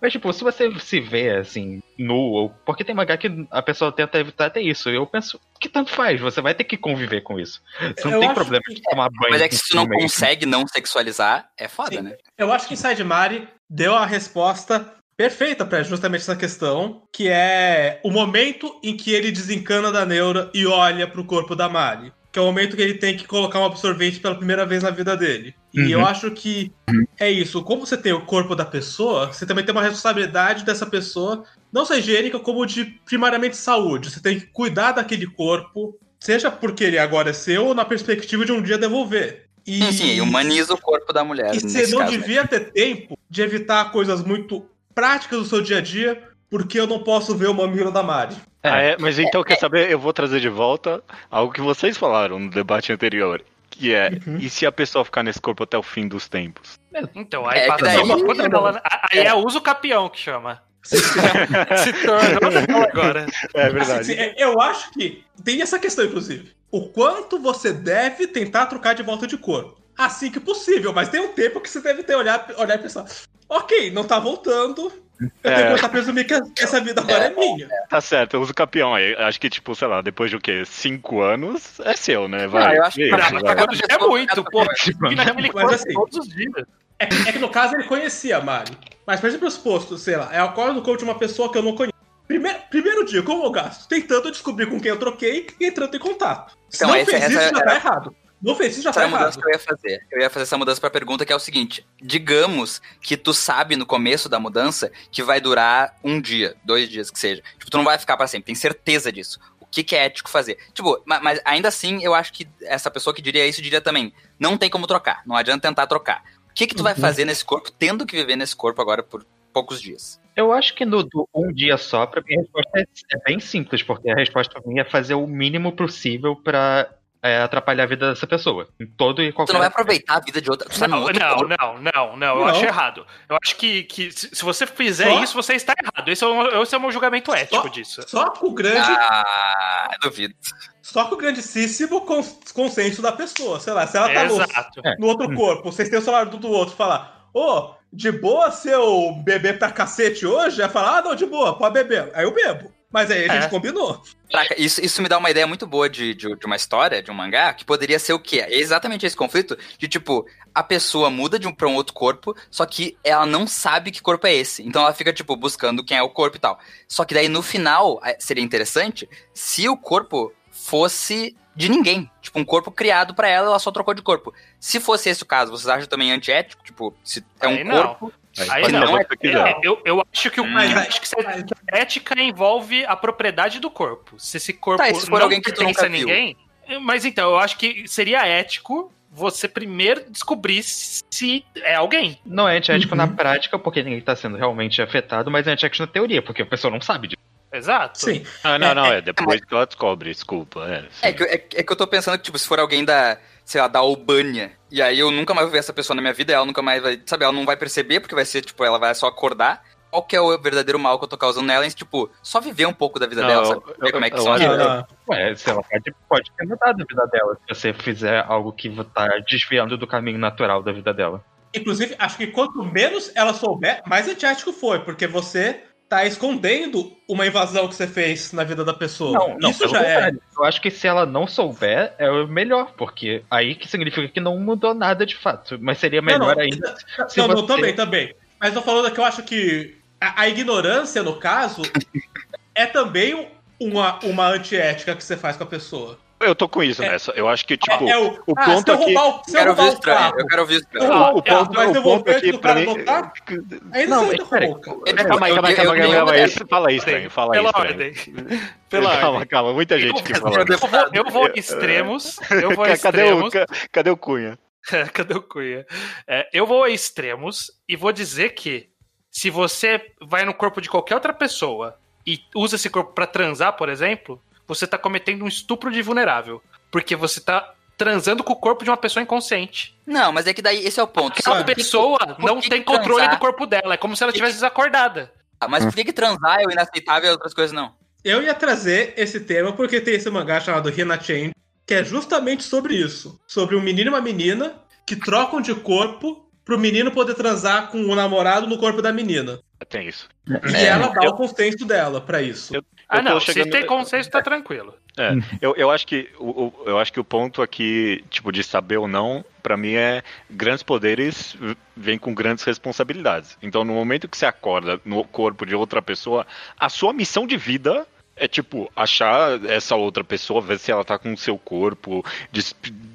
Mas, tipo, se você se vê, assim, nu, ou. Porque tem mangá que a pessoa tenta evitar até isso. Eu penso que tanto faz, você vai ter que conviver com isso. Você não Eu tem problema que- de tomar banho. mas é que se tu não aí. consegue não sexualizar, é foda, Sim. né? Eu acho que Inside Mari deu a resposta perfeita pra justamente essa questão, que é o momento em que ele desencana da neura e olha pro corpo da Mari. Que é o momento que ele tem que colocar um absorvente pela primeira vez na vida dele. E Uhum. eu acho que é isso. Como você tem o corpo da pessoa, você também tem uma responsabilidade dessa pessoa, não só higiênica, como de primariamente saúde. Você tem que cuidar daquele corpo, seja porque ele agora é seu, ou na perspectiva de um dia devolver. E... Sim, humaniza o corpo da mulher. E você não caso, né? devia ter tempo de evitar coisas muito práticas do seu dia a dia, porque eu não posso ver o mamilo da Mari. É. Ah, é? Mas então, quer saber? Eu vou trazer de volta algo que vocês falaram no debate anterior. Que é, Uhum. e se a pessoa ficar nesse corpo até o fim dos tempos? Então, aí É, que passa daí- uma puta bola. Aí é uso capião que chama. Se tornou agora. É Assim, é- eu acho que tem essa questão, inclusive. O quanto você deve tentar trocar de volta de corpo. Assim que possível, mas tem um tempo que você deve ter olhar, olhar e pensar: ok, não tá voltando. Eu tenho que É. começar a presumir que essa vida agora é, minha. Tá certo, eu uso campeão aí. Acho que, tipo, sei lá, depois de o quê? Cinco anos, é seu, né? Vai. Não, eu acho que- Isso, Pra já é muito, pô. Mas corpo assim- todos os dias. É, que- é que no caso ele conhecia a Mari. Mas, por exemplo, suposto, sei lá, eu acordo no corpo de uma pessoa que eu não conheço. Primeiro, primeiro dia, como eu gasto? Tentando descobrir com quem eu troquei e entrando em contato. Se Então, não fez isso, já era- tá errado. Não fez isso, já Essa tá é a mudança errado. que eu ia fazer. Eu ia fazer essa mudança pra pergunta que é o seguinte: digamos que tu sabe no começo da mudança que vai durar um dia, dois dias que seja. Tipo, tu não vai ficar pra sempre, tem certeza disso. O que, que é ético fazer? Tipo, ma- mas, ainda assim, eu acho que essa pessoa que diria isso diria também: não tem como trocar, não adianta tentar trocar. O que, que tu vai Uhum. fazer nesse corpo, tendo que viver nesse corpo agora por poucos dias? Eu acho que no do um dia só, pra mim a resposta é, é bem simples, porque a resposta minha é fazer o mínimo possível pra é, atrapalhar a vida dessa pessoa. Em todo e Tu qualquer. não vai aproveitar a vida de outra. Tu tá Não, não, não, não, não, Eu acho errado. Eu acho que, que se você fizer Só- isso, você está errado. Esse é o, esse é o meu julgamento ético Só- disso. Só com o grande, Ah, duvido. só com o grandíssimo cons- consenso da pessoa. Sei lá, se ela tá no, Exato. no outro corpo, vocês têm o celular do, outro, falar, ô, de boa se eu beber pra cacete hoje, ia falar, ah, não, de boa, pode beber. Aí eu bebo. Mas aí a gente É. combinou. Caraca, isso, isso me dá uma ideia muito boa de, de, de uma história, de um mangá, que poderia ser o quê? É exatamente esse conflito de, tipo, a pessoa muda de um pra um outro corpo, só que ela não sabe que corpo é esse. Então ela fica, tipo, buscando quem é o corpo e tal. Só que daí, no final, eh, seria interessante se o corpo fosse de ninguém. Tipo, um corpo criado pra ela, ela só trocou de corpo. Se fosse esse o caso, vocês acham também antiético? Tipo, se é um Aí não. corpo... Aí pode não. quiser. É, eu, eu acho que o Hum. Mas, acho que mas- ética envolve a propriedade do corpo. Se esse corpo Tá, se for não alguém que tu pertence nunca a ninguém. Mas então, eu acho que seria ético você primeiro descobrir se é alguém. Não é antiético Uhum. na prática, porque ninguém tá sendo realmente afetado, mas é antiético na teoria, porque a pessoa não sabe disso. Exato. Sim. Ah, não, não, É, é, depois que ela descobre, desculpa. É, É que, é, é que eu tô pensando que, tipo, se for alguém da, sei lá, da Albânia, e aí eu nunca mais vou ver essa pessoa na minha vida, ela nunca mais vai, sabe, ela não vai perceber, porque vai ser, tipo, ela vai só acordar. Qual que é o verdadeiro mal que eu tô causando nela? E, tipo, só viver um pouco da vida Não, dela, sabe? Ver eu- como é que são as coisas. Ué, sei lá, pode, pode ter mudado a vida dela se você fizer algo que tá desviando do caminho natural da vida dela. Inclusive, acho que quanto menos ela souber, mais antiético foi, porque você tá escondendo uma invasão que você fez na vida da pessoa. Isso pelo já é. contrário. Eu acho que se ela não souber, é o melhor, porque aí que significa que não mudou nada de fato. Mas seria Não, melhor não, ainda. se Não, não, você- também, também. Mas tô falando que eu acho que a, a ignorância, no caso, é também uma, uma antiética que você faz com a pessoa. Eu tô com isso É- nessa. Eu acho que, tipo, é o, o ah, ponto se eu aqui- roubar o, se Eu quero eu ouvir estranho, eu quero ouvir o estranho. Eu- Ah, o Ah, ponto, mas o ponto aqui pra cara mim. voltar? aí Não, mas não peraí. Eu- Calma aí, eu- calma aí, eu- calma aí, eu- calma aí. eu- Fala aí, estranho. Fala aí, Pela ordem. Pela Calma, ordem. calma, muita gente aqui Eu falando. vou, eu vou em extremos. Eu vou a Cadê o, extremos. ca- cadê o Cunha? Cadê o Cunha? É, eu vou a extremos e vou dizer que se você vai no corpo de qualquer outra pessoa e usa esse corpo pra transar, por exemplo, você tá cometendo um estupro de vulnerável. Porque você tá transando com o corpo de uma pessoa inconsciente. Não, mas é que daí, esse é o ponto. Aquela pessoa por não que tem transar? controle do corpo dela. É como se ela estivesse desacordada. Ah, Mas por que, que transar é o inaceitável e outras coisas não? Eu ia trazer esse tema porque tem esse mangá chamado Hina Chain, que é justamente sobre isso. Sobre um menino e uma menina que trocam de corpo pro menino poder transar com o namorado no corpo da menina. Tem isso. E É. ela dá o consenso dela pra isso. Eu- Ah, não. chegando- Se tem consenso, tá tranquilo. É, eu, eu acho que o, eu acho que o ponto aqui, tipo, de saber ou não, pra mim é grandes poderes vêm com grandes responsabilidades. Então, no momento que você acorda no corpo de outra pessoa, a sua missão de vida é tipo achar essa outra pessoa, ver se ela tá com o seu corpo,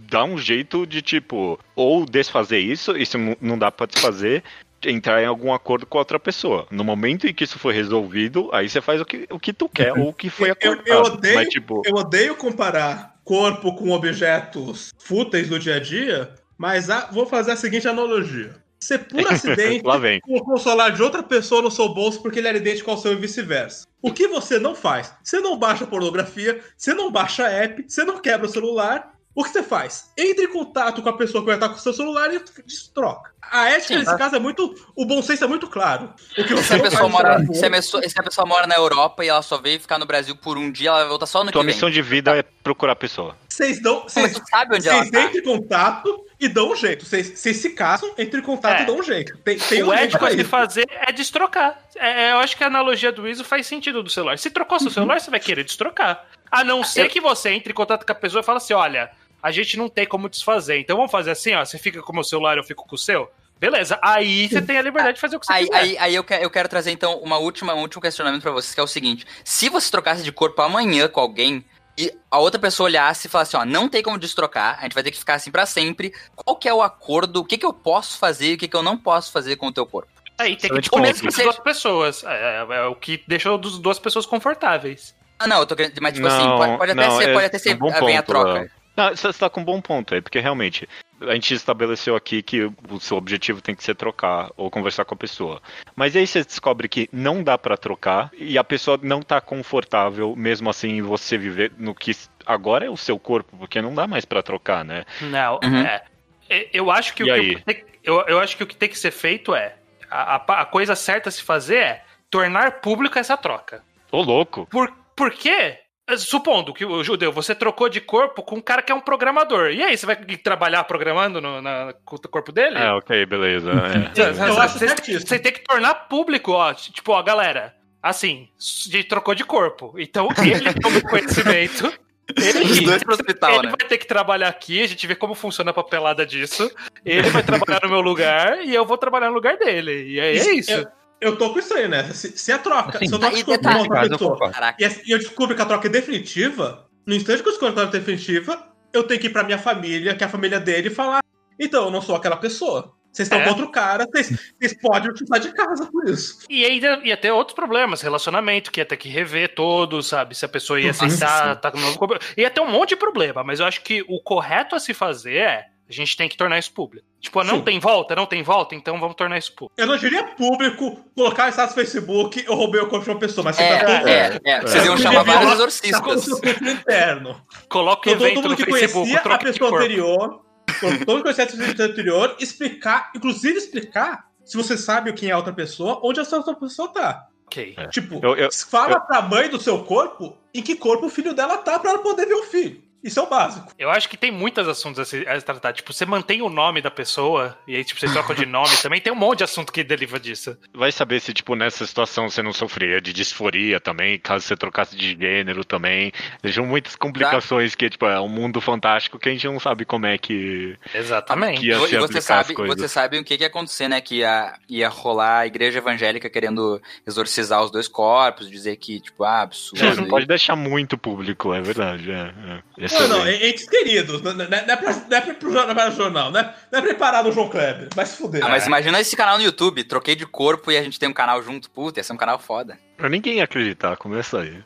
dar um jeito de tipo ou desfazer isso, não- não dá pra desfazer, entrar em algum acordo com a outra pessoa. No momento em que isso for resolvido, aí você faz o que, o que tu quer ou o que foi Eu- eu acordado. odeio- Mas, tipo, Eu odeio comparar corpo com objetos fúteis do dia a dia, mas a- vou fazer a seguinte analogia. Você por acidente colocou o celular de outra pessoa no seu bolso porque ele era idêntico ao seu e vice-versa. O que você não faz? Você não baixa pornografia, você não baixa app, você não quebra o celular. O que você faz? Entre em contato com a pessoa que vai estar com o seu celular e destroca. A ética Sim, nesse caso é muito. O bom senso é muito claro. O que Se você a, não pessoa mora, com se, a pessoa, se a pessoa mora na Europa e ela só veio ficar no Brasil por um dia, ela vai voltar só no tua que vem. missão de vida é procurar a pessoa. Vocês dão. Mas Vocês sabe onde ela tá. entram em contato e dão um jeito. Vocês se casam, entram em contato É. e dão um jeito. Tem, tem o um ético a se fazer é destrocar. É, eu acho que a analogia do Iso faz sentido do celular. Se trocou Uhum. seu celular, você vai querer destrocar. A não ser que você entre em contato com a pessoa e fale assim: olha, a gente não tem como desfazer. Então vamos fazer assim, ó. Você fica com o meu celular, eu fico com o seu. Beleza, aí você tem a liberdade de fazer o que você Aí, quiser. aí, aí eu, que- eu quero trazer, então, uma última, um último questionamento pra vocês, que é o seguinte. Se você trocasse de corpo amanhã com alguém e a outra pessoa olhasse e falasse, ó, não tem como destrocar, a gente vai ter que ficar assim pra sempre, qual que é o acordo, o que que eu posso fazer e o que que eu não posso fazer com o teu corpo? Aí tem que descobrir ponto. as duas pessoas. É, é- é o que deixa as duas pessoas confortáveis. Ah, não, eu tô querendo, mas tipo assim, Não, pode, pode até não, ser, é- pode até é ser, um bom ah, vem a ponto, troca. Léo. Não, você está com um bom ponto aí, porque realmente a gente estabeleceu aqui que o seu objetivo tem que ser trocar ou conversar com a pessoa. Mas aí você descobre que não dá pra trocar e a pessoa não tá confortável, mesmo assim, em você viver no que agora é o seu corpo, porque não dá mais pra trocar, né? Não, Uhum. é. É, Eu acho que, o que aí? tem- eu, eu acho que o que tem que ser feito é. A, a- a coisa certa a se fazer é tornar pública essa troca. Ô, louco! Por, por quê? Supondo que o judeu, você trocou de corpo com um cara que é um programador. E aí, você vai trabalhar programando no, na, com o corpo dele? É, ok, beleza. é. Você- você tem que tornar público, ó. Tipo, ó, galera, assim, de trocou de corpo. Então ele toma conhecimento. Ele, Os dois pro hospital, ele né? vai ter que trabalhar aqui, a gente vê como funciona a papelada disso. Ele vai trabalhar no meu lugar e eu vou trabalhar no lugar dele. E é, é isso. Eu, eu tô com isso aí, né? Se, se a troca, Sim. se eu troco corpo com outra pessoa e é- e eu descubro que a troca é definitiva, no instante que eu escolho a troca definitiva, eu tenho que ir pra minha família, que é a família dele, e falar: então, eu não sou aquela pessoa. Vocês estão É. contra o cara, vocês, podem utilizar de casa por isso. E ainda ia ter outros problemas, relacionamento, que ia ter que rever todo, sabe? Se a pessoa ia aceitar, tá com novo corpo. Ia ter um monte de problema, mas eu acho que o correto a se fazer é a gente tem que tornar isso público. Tipo, não Sim. tem volta, não tem volta, então vamos tornar isso público. Eu não diria público, colocar em status no Facebook, eu roubei o corpo de uma pessoa, mas É, você tá todo é, é. Vocês iam É. chamar vários Tá exorcistas. filtro interno. Coloca o Então, todo evento mundo no que Facebook, conhecia a pessoa anterior, todo mundo que conhecia a pessoa anterior, explicar, inclusive explicar, se você sabe quem é a outra pessoa, onde essa outra pessoa tá. Ok. É. Tipo, Eu- eu- fala pra mãe do seu corpo em que corpo o filho dela tá pra ela poder ver o filho. Isso é o básico. Eu acho que tem muitos assuntos a se, a se tratar. Tipo, você mantém o nome da pessoa, e aí, tipo, você troca de nome também. Tem um monte de assunto que deriva disso. Vai saber se, tipo, nessa situação você não sofria de disforia também, caso você trocasse de gênero também. Deixam muitas complicações que, tipo, é um mundo fantástico que a gente não sabe como é que, Exatamente. que ia E se você aplicar sabe, você sabe o que, que ia acontecer, né? Que ia, ia rolar a igreja evangélica querendo exorcizar os dois corpos, dizer que, tipo, ah, absurdo. É, não pode deixar muito público, é verdade. É, é. Não, não, é- entes queridos. Não, não, não é pra, não é pra, pro jornal, não é jornal, não é, não é preparado o João Kleber. Vai se fuder. Ah, mas imagina esse canal no YouTube, troquei de corpo e a gente tem um canal junto. Puta, ia ser um canal foda. Pra ninguém acreditar, começa aí.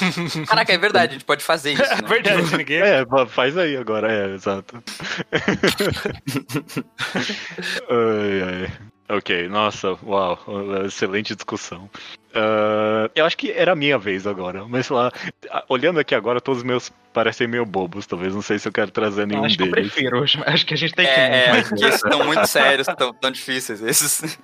Caraca, é verdade, a gente pode fazer isso, É né? verdade, ninguém. É, fa- faz aí agora, é, exato. ai, ai. Ok, nossa, uau, excelente discussão. Ah, eu acho que era a minha vez agora, mas sei lá, olhando aqui agora, todos os meus parecem meio bobos, talvez, não sei se eu quero trazer nenhum acho que eu deles. prefiro. Acho- que a gente tem que. É, é, mais porque esses estão muito sérios, tão, tão difíceis esses.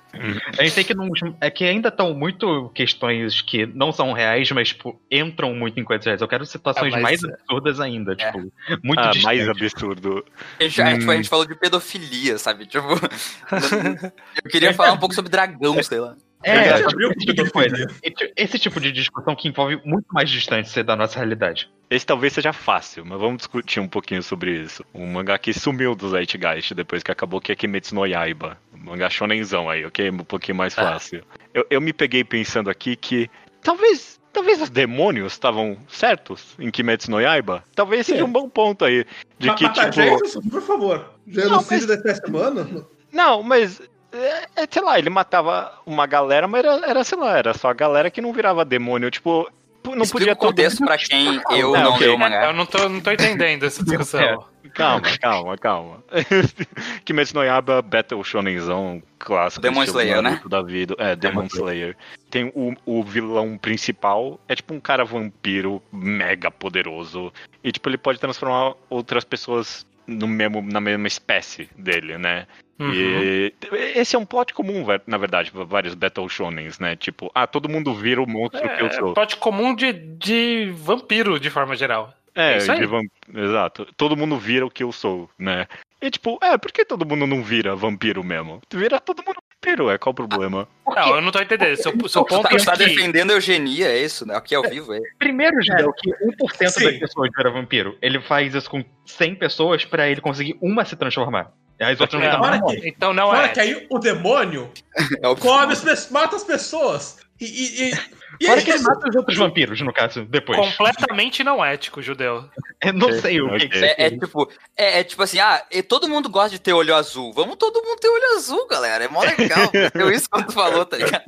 A gente tem que não. É que ainda estão muito questões que não são reais, mas, tipo, entram muito em coisas reais. Eu quero situações Ah, mas- mais absurdas ainda, É. tipo, muito Ah, mais absurdo. A gente, a, tipo, a Hum. gente falou de pedofilia, sabe? Tipo, eu queria falar um pouco sobre dragão, sei lá. É, esse tipo coisa. Esse- tipo de discussão que envolve muito mais distância da nossa realidade. Esse talvez seja fácil, mas vamos discutir um pouquinho sobre isso. Um mangá que sumiu do Zeitgeist depois que acabou, que é Kimetsu no Yaiba. Um mangá shonenzão aí, ok? Um pouquinho mais Ah. fácil. Eu, eu me peguei pensando aqui que talvez... Talvez os demônios estavam certos em Kimetsu no Yaiba. Talvez seja um bom ponto aí. De que, tipo... gente, por favor. Genocídio da espécie humana? Não, mas... É, é, sei lá, ele matava uma galera, mas era, era, sei lá, era só a galera que não virava demônio. Tipo, não Explica podia o contexto todo pra quem eu É, não ok. leio mangá. Eu não tô, não tô entendendo essa discussão. Calma, calma, calma. Kimetsu no Yaiba, Battle Shonenzão clássico. Demon Slayer, né? Da vida. É, Demon Slayer. Tem o, o vilão principal, é tipo um cara vampiro mega poderoso. E tipo, ele pode transformar outras pessoas no mesmo, na mesma espécie dele, né? Uhum. E esse é um plot comum, na verdade, pra vários Battle Shonens, né? Tipo, ah, todo mundo vira o monstro que eu É, sou. plot comum de, de vampiro, de forma geral. É, É isso aí. de vamp... exato. Todo mundo vira o que eu sou, né? E tipo, é, por que todo mundo não vira vampiro mesmo? Vira todo mundo vampiro, é qual o problema? Não, eu não tô entendendo. Seu, seu ponto tá, é tá que... defendendo a eugenia, é isso? Né? Aqui ao vivo, é. Primeiro, Gil, que 1% Sim. das pessoas vira vampiro. Ele faz isso com 100 pessoas pra ele conseguir uma se transformar. E as outras não Fora estão que, Então não fora é. que aí o demônio É o come as pessoas, mata as pessoas. E, e, e, e Fora é que ele mata os outros vampiros, no caso, depois. Completamente não ético, judeu. Eu não sei o que, ok. que É, é tipo, é, é tipo assim, ah, e todo mundo gosta de ter olho azul. Vamos todo mundo ter olho azul, galera. É mó legal. Deu isso quando tu falou, tá ligado?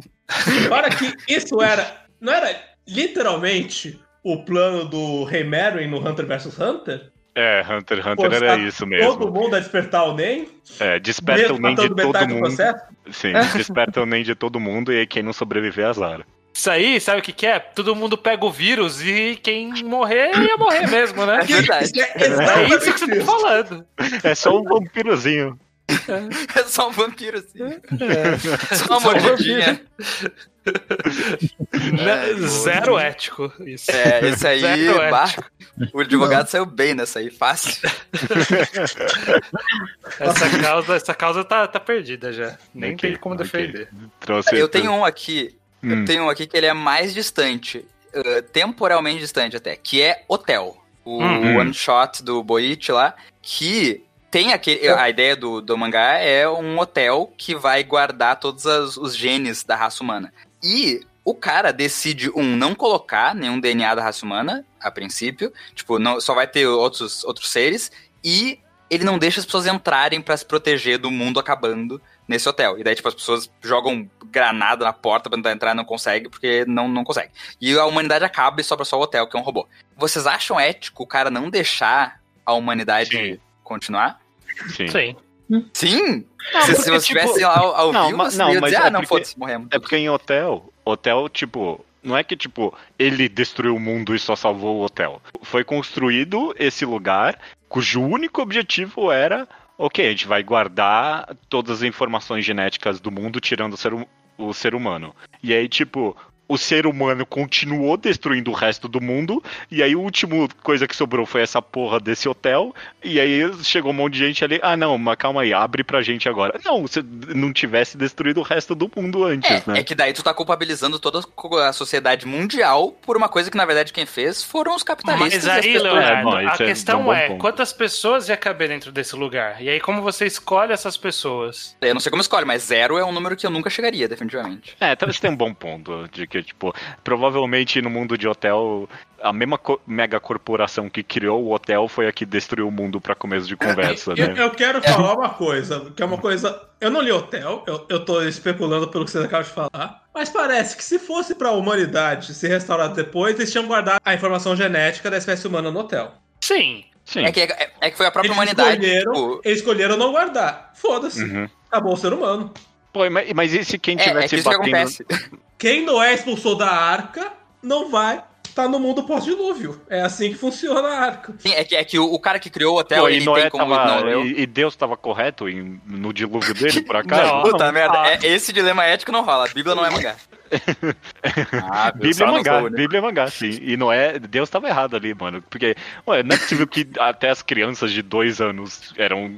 Fora que isso era. Não era literalmente o plano do Rei Merwin no Hunter vs Hunter? É, Hunter x Hunter era isso Todo mesmo. mundo a despertar o NEM? É, desperta o nem de todo mundo. Sim, desperta o nem de todo mundo e aí quem não sobreviver é azar. Isso aí, sabe o que, que é? Todo mundo pega o vírus e quem morrer ia morrer mesmo, né? É verdade. Isso é É isso que você tá isso. falando. É só um vampirozinho. É só um vampiro, assim. É. Só uma mordidinha. É, Zero ético. Isso. É, esse aí, o advogado saiu bem nessa aí, fácil. Essa causa, essa causa tá, tá perdida já. Nem Ok, tem como ok. defender. Trouxe Eu tenho um aqui, Hum. eu tenho um aqui que ele é mais distante, uh, temporalmente distante até, que é Hotel. O Uhum. one shot do Boichi lá, que tem aquele. A ideia do, do mangá é um hotel que vai guardar todos as- os genes da raça humana. E o cara decide, um, não colocar nenhum DNA da raça humana, a princípio. Tipo, não, só vai ter outros, outros seres. E ele não deixa as pessoas entrarem pra se proteger do mundo acabando nesse hotel. E daí, tipo, as pessoas jogam granada na porta pra tentar entrar e não consegue, porque não, não consegue. E a humanidade acaba e sobra só o hotel, que é um robô. Vocês acham ético o cara não deixar a humanidade Sim. Continuar? Sim. Sim. Sim! Não, se, porque, se você tipo, estivesse lá ao, ao não, vivo, mas- você não, ia mas dizer, é ah, não, porque- foda-se, morremos. É porque em hotel, hotel, tipo, não é que, tipo, ele destruiu o mundo e só salvou o hotel. Foi construído esse lugar cujo único objetivo era, ok, a gente vai guardar todas as informações genéticas do mundo, tirando o ser, hum- o ser humano. E aí, tipo, o ser humano continuou destruindo o resto do mundo, e aí a última coisa que sobrou foi essa porra desse hotel, e aí chegou um monte de gente ali, ah não, mas calma aí, abre pra gente agora. Não, se não tivesse destruído o resto do mundo antes, É, né? é que daí tu tá culpabilizando toda a sociedade mundial por uma coisa que, na verdade, quem fez foram os capitalistas. Mas as aí, Leonardo, É, a é- questão é um é, quantas pessoas ia caber dentro desse lugar? E aí, como você escolhe essas pessoas? Eu não sei como escolhe, mas zero é um número que eu nunca chegaria, definitivamente. É, talvez tenha um bom ponto de que, tipo, provavelmente no mundo de hotel, a mesma co- mega corporação que criou o hotel foi a que destruiu o mundo pra começo de conversa, Eu, né? eu quero falar uma coisa, que é uma coisa. Eu não li Hotel, eu, eu tô especulando pelo que vocês acabam de falar. Mas parece que se fosse pra humanidade ser restaurada depois, eles tinham guardado a informação genética da espécie humana no hotel. Sim. Sim. É que, é, é que foi a própria Eles humanidade. escolheram, tipo, eles escolheram não guardar. Foda-se. Uhum. Acabou o ser humano. Pô, mas, mas e se quem é, é tivesse que isso que batendo... Quem Noé expulsou da arca não vai estar no mundo pós-dilúvio. É assim que funciona a arca. Sim, é que, é que o, o cara que criou o hotel, Pô, e, ele Noé tem como. tava, não, eu- e, e Deus tava correto em- no dilúvio dele, por acaso? Não. Puta merda, Ah. é, esse dilema ético não rola. A Bíblia não é mangá. Ah? Bíblia é não mangá, vou, né? Bíblia é mangá, sim. E não é. Deus tava errado ali, mano. Porque, ué, não é possível que até as crianças de dois anos eram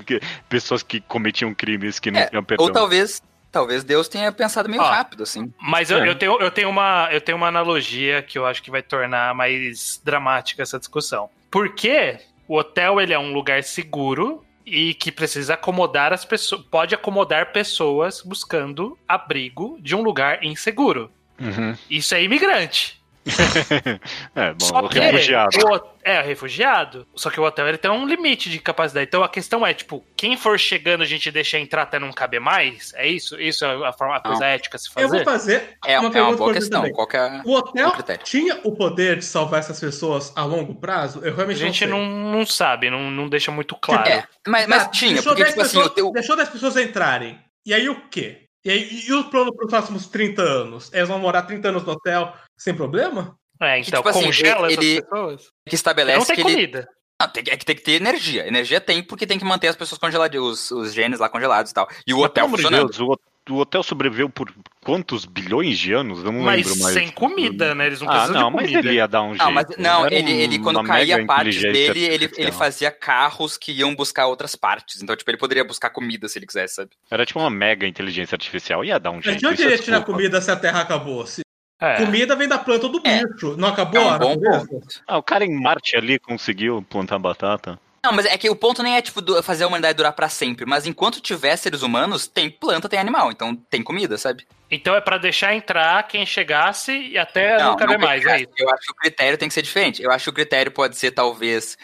pessoas que cometiam crimes que não É, tinham perdão. Ou talvez, talvez Deus tenha pensado meio Ó. rápido, assim. Mas eu, É. eu tenho, eu, tenho uma, eu tenho uma analogia que eu acho que vai tornar mais dramática essa discussão. Porque o hotel ele é um lugar seguro e que precisa acomodar as pessoas. Pode acomodar pessoas buscando abrigo de um lugar inseguro. Uhum. Isso é imigrante. é, bom, Só refugiado. o é refugiado. Só que o hotel ele tem um limite de capacidade. Então a questão é, tipo, quem for chegando a gente deixa entrar até não caber mais? É isso? Isso é a, forma, a coisa ética a se Eu vou fazer? fazer É, é uma uma pergunta boa questão. também. Qual que é... O hotel o tinha o poder de salvar essas pessoas a longo prazo? Eu A realmente gente não, sei. não, não sabe, não, não deixa muito claro. É, mas, mas Ah, tinha, deixou porque, 10 tipo assim, pessoas, o teu... Deixou 10 pessoas entrarem. E aí o quê? E, aí, e o plano para os próximos 30 anos? Eles vão morar 30 anos no hotel sem problema? É, então tipo assim, congela ele- essas pessoas. que estabelece não tem que ele... comida. Não, tem, que- é que tem que ter energia. Energia tem porque tem que manter as pessoas congeladas, os, os genes lá congelados e tal. E o Mas, hotel funcionando. Deus, o, o hotel sobreviveu por quantos bilhões de anos? Eu não Mas lembro mais. sem comida, né? Eles não Ah, precisam não, de mas ele ia dar um jeito. Não, mas não, ele, ele quando caía partes dele, ele, ele fazia carros que iam buscar outras partes. Então, tipo, ele poderia buscar comida se ele quisesse, sabe? Era tipo uma mega inteligência artificial. Ia dar um Mas jeito. de onde é ia tirar comida se a terra acabasse? É. Comida vem da planta do É. bicho. Não acabou É um bom ponto. Ah, o cara em Marte ali conseguiu plantar batata. Não, mas é que o ponto nem é, tipo, fazer a humanidade durar pra sempre. Mas enquanto tiver seres humanos, tem planta, tem animal. Então tem comida, sabe? Então é pra deixar entrar quem chegasse e até não, caber não, mais, eu é acho- isso. Eu acho que o critério tem que ser diferente. Eu acho que o critério pode ser, talvez,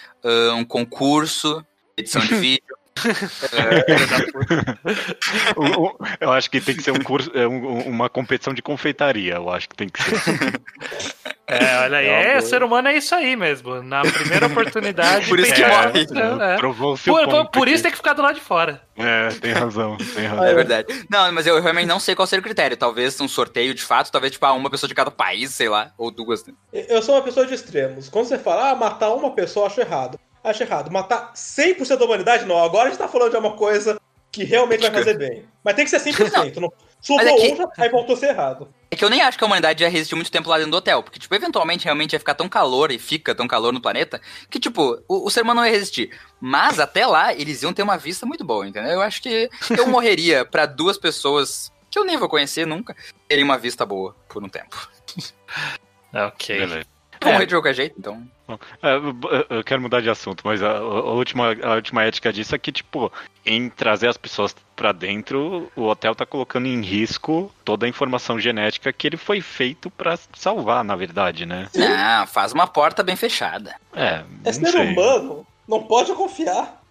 um concurso, edição de vídeo. O- o- eu acho que tem que ser um curso, é, um- uma competição de confeitaria. Eu acho que tem que ser. É, olha aí, É é, ser humano é isso aí mesmo. Na primeira oportunidade. Por isso que tem- morre. É, é. Seu Por, por- ponto por aqui. isso tem que ficar do lado de fora. É, tem razão, tem razão. É verdade. Não, mas eu realmente não sei qual seria o critério. Talvez um sorteio de fato, talvez, tipo, ah, uma pessoa de cada país, sei lá, ou duas. né? Eu sou uma pessoa de extremos. Quando você fala, ah, matar uma pessoa, eu acho errado. Acho errado. Matar 100% da humanidade, não. Agora a gente tá falando de uma coisa que realmente vai fazer bem. Mas tem que ser 100%. Não, Supou Mas é que- um, já- aí voltou a ser errado. É que eu nem acho que a humanidade ia resistir muito tempo lá dentro do hotel. Porque, tipo, eventualmente realmente ia ficar tão calor e fica tão calor no planeta que, tipo, o, o ser humano não ia resistir. Mas até lá, eles iam ter uma vista muito boa, entendeu? Eu acho que eu morreria pra duas pessoas que eu nem vou conhecer nunca terem uma vista boa por um tempo. Ok. Beleza. Eu vou É. morrer de qualquer jeito, então. É, eu- quero mudar de assunto, mas a, a última, a última ética disso é que, tipo, em trazer as pessoas pra dentro, o hotel tá colocando em risco toda a informação genética que ele foi feito pra salvar, na verdade, né? Não, faz uma porta bem fechada. É, É ser sei. humano, não pode confiar.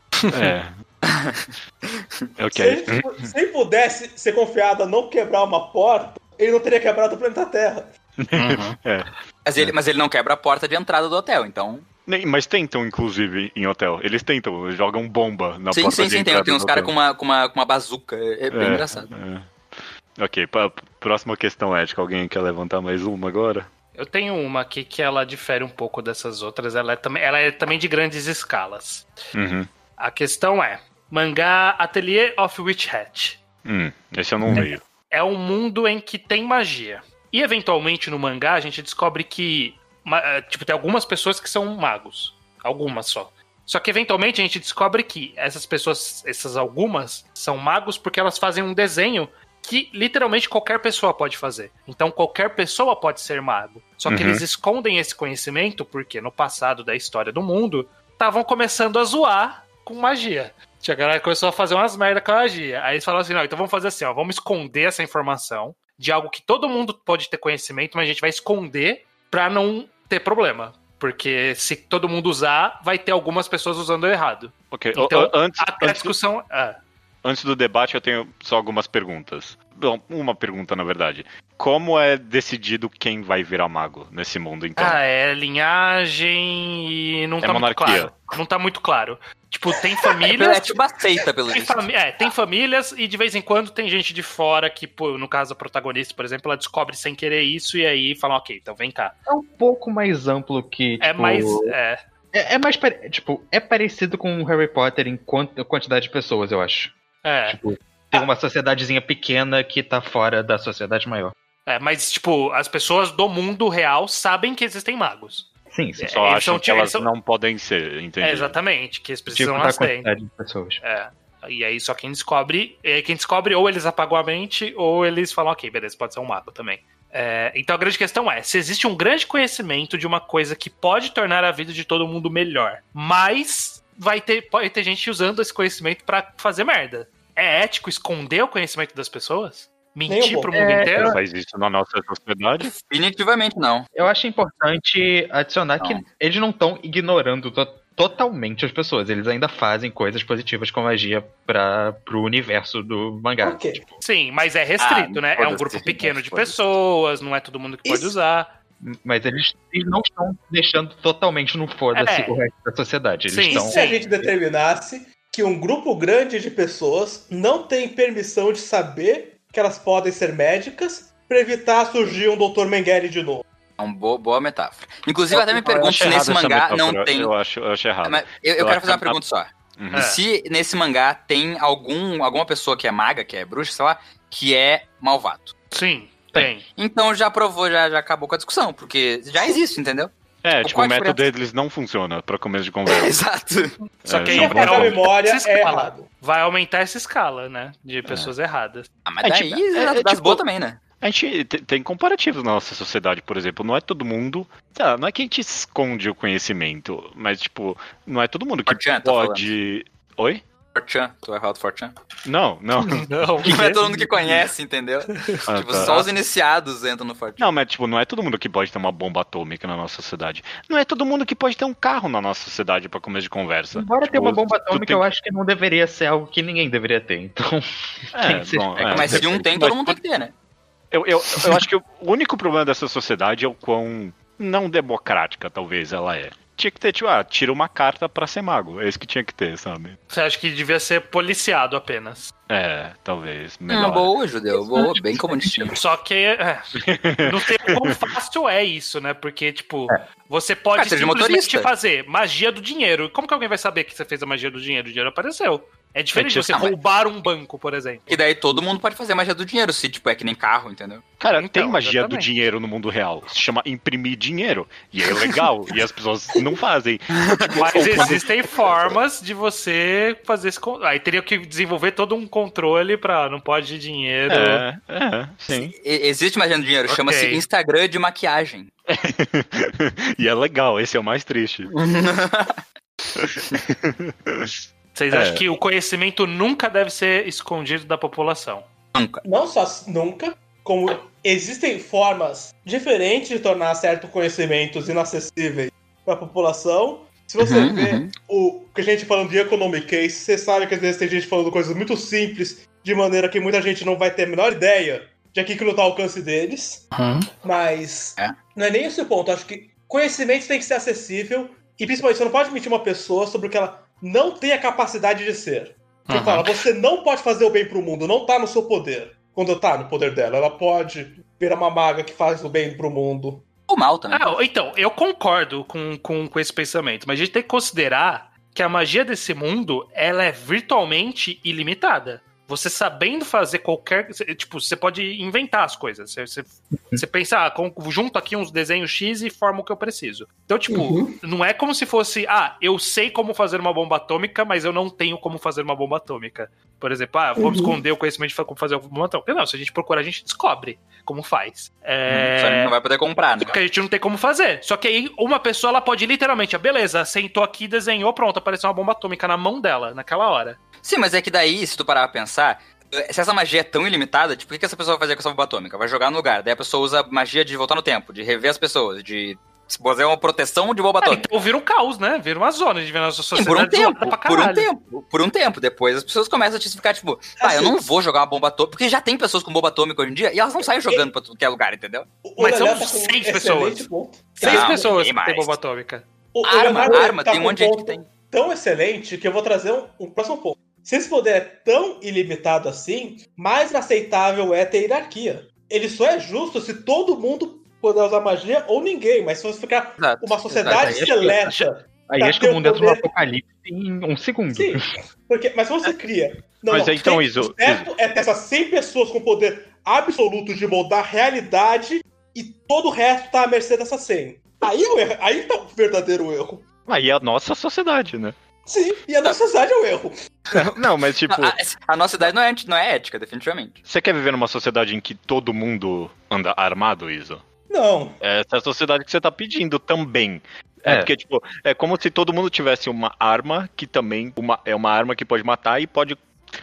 É. ok. Se, ele, se ele pudesse ser confiado a não quebrar uma porta, ele não teria quebrado o planeta Terra. Uhum. É. Mas ele, mas ele não quebra a porta de entrada do hotel, então. Nem- Mas tentam, inclusive, em hotel. Eles tentam, jogam bomba na sim, porta sim, de sim, tem, entrada tem uns caras com uma, com, uma, com uma bazuca. É, é bem É, engraçado. é. Ok, pa- próxima questão ética. Alguém quer levantar mais uma agora? Eu tenho uma aqui que ela difere um pouco dessas outras. Ela é, também, ela é também de grandes escalas. Uhum. A questão é: Mangá Atelier of Witch Hat. Hum, esse eu não leio. É um mundo em que tem magia. E eventualmente no mangá a gente descobre que eh, tipo tem algumas pessoas que são magos, algumas só. Só que eventualmente a gente descobre que essas pessoas, essas algumas, são magos porque elas fazem um desenho que literalmente qualquer pessoa pode fazer. Então qualquer pessoa pode ser mago. Só que Uhum. eles escondem esse conhecimento porque no passado da história do mundo estavam começando a zoar com magia. Tinha a galera começou a fazer umas merda com a magia. Aí eles falaram assim: não, então vamos fazer assim, ó, vamos esconder essa informação de algo que todo mundo pode ter conhecimento, mas a gente vai esconder pra não ter problema. Porque se todo mundo usar, vai ter algumas pessoas usando errado. Ok, Então, antes, Até a antes, discussão. ah, antes do debate, eu tenho só algumas perguntas. Bom, uma pergunta, na verdade. Como é decidido quem vai virar mago nesse mundo, então? Ah, é linhagem e não É tá muito monarquia. claro. Não tá muito claro. Tipo, tem É, famílias. tipo uma seita, pelo Tem, fami- é, tem famílias e de vez em quando tem gente de fora que, pô, no caso a protagonista, por exemplo, ela descobre sem querer isso e aí falam, ok, então vem cá. É um pouco mais amplo que. É tipo, mais. É, É, é mais. Tipo, é parecido com o Harry Potter em quant- quantidade de pessoas, eu acho. é, Tipo, tem uma sociedadezinha pequena que tá fora da sociedade maior. é, mas, tipo, as pessoas do mundo real sabem que existem magos. Sim, sim. Só eles acham que elas eles são- não podem ser, entendi. É, exatamente, que eles Tipo, precisam da nascer. quantidade de pessoas. É. E aí só quem descobre, é, quem descobre ou eles apagam a mente ou eles falam, ok, beleza, pode ser um mago também. É, então a grande questão é, se existe um grande conhecimento de uma coisa que pode tornar a vida de todo mundo melhor, mas vai ter, pode ter gente usando esse conhecimento pra fazer merda. É ético esconder o conhecimento das pessoas? Mentir um pro pouco. mundo É, inteiro? Faz isso na nossa sociedade. Definitivamente não. Eu acho importante adicionar que Não. eles não estão ignorando to- totalmente as pessoas. Eles ainda fazem coisas positivas com magia para pro universo do mangá. Ok. Sim, mas é restrito, Ah, né? É um grupo pequeno de foda-se. pessoas, não é todo mundo que pode Isso- usar. Mas eles, eles não estão deixando totalmente no foda-se É. o resto da sociedade. Eles Sim, E estão. se a gente determinasse que um grupo grande de pessoas não tem permissão de saber que elas podem ser médicas para evitar surgir um Dr. Mengele de novo? É uma boa, boa metáfora. Inclusive, eu até me pergunto se nesse mangá não metáfora, tem. Eu acho, eu acho errado. Mas eu, eu Eu quero acho fazer uma pergunta só. Uhum. Se nesse mangá tem algum, alguma pessoa que é maga, que é bruxa, sei lá, que é malvado. Sim, tem. Então já provou, já, já acabou com a discussão, porque já existe, entendeu? É, tipo, o método diferença? deles não funciona pra começo de conversa. Exato. Só É, que aí faz a memória é errado. Vai aumentar essa escala, né? De pessoas erradas. Ah, mas É, daí é- é, é das tipo- boas também, né? A gente te- tem comparativos na nossa sociedade, por exemplo. Não é todo mundo. não é que a gente esconde o conhecimento, mas, tipo, não é todo mundo que tá pode. Oi? Fortran, tu vai falar do Fortran? Não, não. Não, Não é todo mundo que conhece, entendeu? Ah, tipo, tá. só os iniciados entram no Fortran. Não, mas tipo, não é todo mundo que pode ter uma bomba atômica na nossa sociedade. Não é todo mundo que pode ter um carro na nossa sociedade pra começo de conversa. Embora Tipo, tenha uma bomba atômica, tem- eu acho que não deveria ser algo que ninguém deveria ter. Então. É, ser bom, é. Mas se um tem, todo mundo tem que ter, né? Eu, eu, eu acho que o único problema dessa sociedade é o quão não democrática, talvez, ela é. Tinha que ter, tipo, ah, tira uma carta pra ser mago. É isso que tinha que ter, sabe? Você acha que devia ser policiado apenas? É, talvez. Ah, Melhor. boa, judeu. Boa, bem comunistinho. Só que é, não sei quão fácil é isso, né? Porque, tipo, você Ah, pode seja simplesmente motorista. fazer magia do dinheiro. Como que alguém vai saber que você fez a magia do dinheiro? O dinheiro apareceu. É diferente É de você tipo- roubar um banco, por exemplo. E daí todo mundo pode fazer magia do dinheiro, se tipo é que nem carro, entendeu? Cara, Então, tem magia do dinheiro no mundo real. Se chama imprimir dinheiro. E é legal. e as pessoas não fazem. Mas existem formas de você fazer esse. Aí teria que desenvolver todo um controle pra não pode dinheiro. É, é, sim. Existe magia do dinheiro, Ok. chama-se Instagram de maquiagem. e é legal, esse é o mais triste. Vocês É. acham que o conhecimento nunca deve ser escondido da população? Nunca. Não só nunca, como existem formas diferentes de tornar certos conhecimentos inacessíveis para a população. Se você Uhum, vê uhum. o que a gente falando de economic case, você sabe que às vezes tem gente falando coisas muito simples, de maneira que muita gente não vai ter a menor ideia de aqui que não tá ao alcance deles. Mas É. não é nem esse o ponto. Acho que conhecimento tem que ser acessível e principalmente você não pode mentir uma pessoa sobre o que ela não tem a capacidade de ser. Você Uhum. fala, você não pode fazer o bem pro mundo, não tá no seu poder. Quando tá no poder dela, ela pode virar uma maga que faz o bem pro mundo. O mal também. Ah, então, eu concordo com, com, com esse pensamento, mas a gente tem que considerar que a magia desse mundo ela é virtualmente ilimitada. Você sabendo fazer qualquer. Tipo, você pode inventar as coisas. Você, você, você pensa, ah, com- junto aqui uns desenhos X e forma o que eu preciso. Então, tipo, Uhum. não é como se fosse, ah, eu sei como fazer uma bomba atômica, mas eu não tenho como fazer uma bomba atômica. Por exemplo, ah, vamos Uhum. esconder o conhecimento de como fazer uma bomba atômica. Não, se a gente procurar, a gente descobre como faz. É... Só não vai poder comprar, né? Porque a gente não tem como fazer. Só que aí uma pessoa ela pode literalmente, ah, beleza, sentou aqui, desenhou, pronto, apareceu uma bomba atômica na mão dela, naquela hora. Sim, mas é que daí, se tu parar pra pensar, se essa magia é tão ilimitada, tipo, o que que essa pessoa vai fazer com essa bomba atômica? Vai jogar no lugar. Daí a pessoa usa magia de voltar no tempo, de rever as pessoas, de fazer uma proteção de bomba É, atômica. então vira um caos, né? Vira uma zona de ver nossa Sim, por um sociedade tempo, pra por um tempo, por um tempo. Depois as pessoas começam a te ficar, tipo, ah, eu Assim- não vou jogar uma bomba atômica, porque já tem pessoas com bomba atômica hoje em dia, e elas não saem jogando pra tudo que é lugar, entendeu? O Mas são tá seis pessoas. ponto. Seis Não, pessoas que tem bomba atômica. O, o Arma, Leonardo arma, tá tem um monte de gente que tem. Tão excelente que eu vou trazer um, um próximo ponto. Se esse poder é tão ilimitado assim, mais aceitável é ter hierarquia. Ele só é justo se todo mundo puder usar magia ou ninguém, mas se você ficar Exato. uma sociedade Exato, aí seleta. Aí acho que o mundo entra no apocalipse em um segundo. Sim, porque, mas se você cria. Não, Mas não, então, Iso- certo é ter essas 100 pessoas com poder absoluto de moldar a realidade e todo o resto tá à mercê dessas 100. Aí, é o erro, aí tá o verdadeiro erro. Aí é a nossa sociedade, né? Sim, e a nossa sociedade é o erro. Não, mas tipo, A, a nossa idade não é, não é ética, definitivamente. você quer viver numa sociedade em que todo mundo anda armado, Iso? Não. Essa é a sociedade que você tá pedindo também. É, É. porque, tipo, é como se todo mundo tivesse uma arma que também uma, é uma arma que pode matar e pode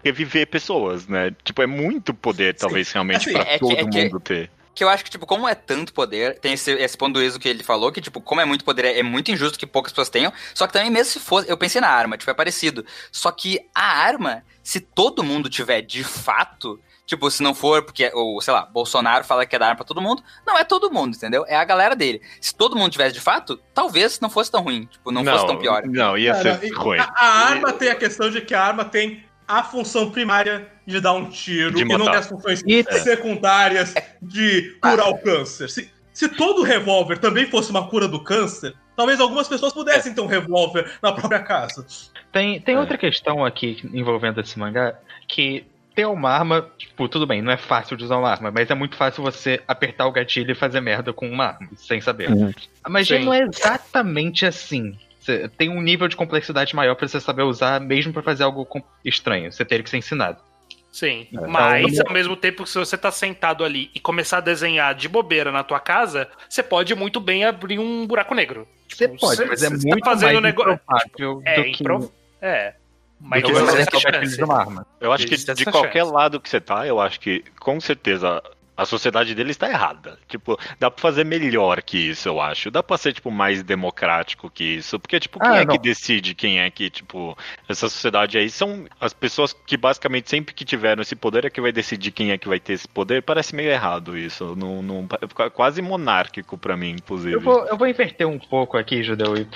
reviver pessoas, né? Tipo, é muito poder, talvez, realmente, Assim, pra é que- todo é que- mundo ter. Que eu acho que, tipo, como é tanto poder, tem esse, esse ponto do Iso que ele falou, que, tipo, como é muito poder, é, é muito injusto que poucas pessoas tenham. Só que também, mesmo se fosse, eu pensei na arma, tipo, é parecido. Só que a arma, se todo mundo tiver de fato, tipo, se não for, porque, ou, sei lá, Bolsonaro fala que é dar arma pra todo mundo, não é todo mundo, entendeu? É a galera dele. Se todo mundo tivesse de fato, talvez não fosse tão ruim, tipo, não, fosse tão pior. Não, ia Cara, ser e- ruim. A, a arma tem a questão de que a arma tem a função primária de dar um tiro De e não tem as funções E- secundárias de curar o câncer. Se, se todo revólver também fosse uma cura do câncer, talvez algumas pessoas pudessem ter um revólver na própria casa. Tem, tem É. outra questão aqui envolvendo esse mangá, que ter uma arma, tipo, tudo bem, não é fácil de usar uma arma, mas é muito fácil você apertar o gatilho e fazer merda com uma arma, sem saber. Uhum. Magia Sim. não é exatamente assim. Você tem um nível de complexidade maior pra você saber usar, mesmo pra fazer algo estranho. Você teria que ser ensinado. Sim. É. Mas, Então- ao mesmo tempo que se você tá sentado ali e começar a desenhar de bobeira na tua casa, você pode muito bem abrir um buraco negro. Você Tipo, pode, você- mas é tá muito fazendo mais negócio- improvável É, do que. É. Mas eu- mas é essa que. Eu acho que de qualquer chance. lado que você tá, eu acho que com certeza a sociedade dele está errada. Tipo, dá pra fazer melhor que isso, eu acho. Dá pra ser, tipo, mais democrático que isso. Porque, tipo, quem Ah, é não. que decide quem é que, tipo, essa sociedade aí são as pessoas que basicamente sempre que tiveram esse poder é que vai decidir quem é que vai ter esse poder. Parece meio errado isso. Não, não, é quase monárquico pra mim, inclusive. Eu vou, eu vou inverter um pouco aqui, Judeu, e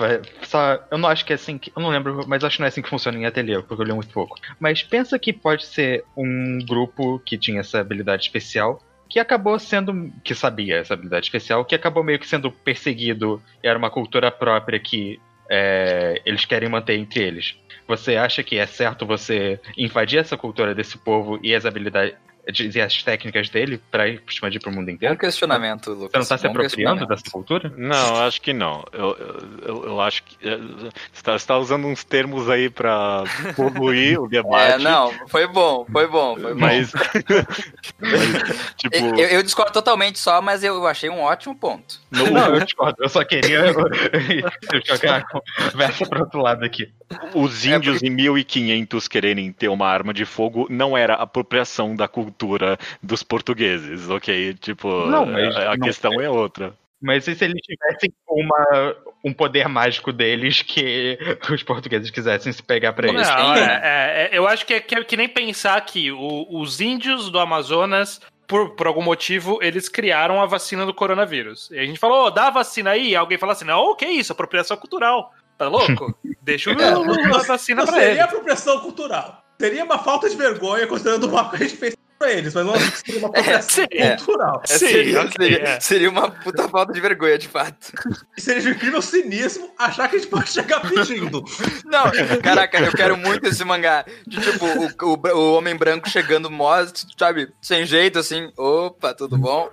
só, eu não acho que é assim que, eu não lembro, mas acho que não é assim que funciona em ateliê, porque eu li muito pouco. Mas pensa que pode ser um grupo que tinha essa habilidade especial, que acabou sendo, que sabia essa habilidade especial, que acabou meio que sendo perseguido, era uma cultura própria que é, eles querem manter entre eles. Você acha que é certo você invadir essa cultura desse povo e as habilidades e as técnicas dele pra expandir pro mundo Bom inteiro? questionamento, Lucas. Você não tá se apropriando dessa cultura? Não, acho que não. Eu, eu, eu- acho que. é, Você tá, você tá usando uns termos aí pra poluir o debate. É, não, foi bom, foi bom, foi bom. Mas. mas, tipo. Eu, eu discordo totalmente só, mas eu achei um ótimo ponto. no- Não, eu discordo. Eu só queria jogar a conversa pro outro lado aqui. Os índios em 1500 quererem ter uma arma de fogo não era apropriação da cultura dos portugueses, ok? Tipo, Não, mas a, a não- questão é outra. Mas e se eles tivessem uma, um poder mágico deles que os portugueses quisessem se pegar pra eles? Não, Sim. é, é, é, eu acho que é, que é que nem pensar que o- os índios do Amazonas, por, por algum motivo, eles criaram a vacina do coronavírus. E a gente falou, "Ô, dá a vacina aí. E alguém fala assim, não, o que é isso? Apropriação cultural. Tá louco? Deixa o- a vacina Não pra seria ele. apropriação cultural. Seria uma falta de vergonha considerando o que a gente fez pra eles, mas não acho que seria uma apropriação É, cultural. É, Sim, seria, ok, seria, é. seria uma puta falta de vergonha, de fato. E seria de incrível cinismo achar que a gente pode chegar pedindo. Não, caraca, eu quero muito esse mangá. De tipo, o, o, o homem branco chegando mó, sabe, sem jeito, assim. Opa, tudo bom?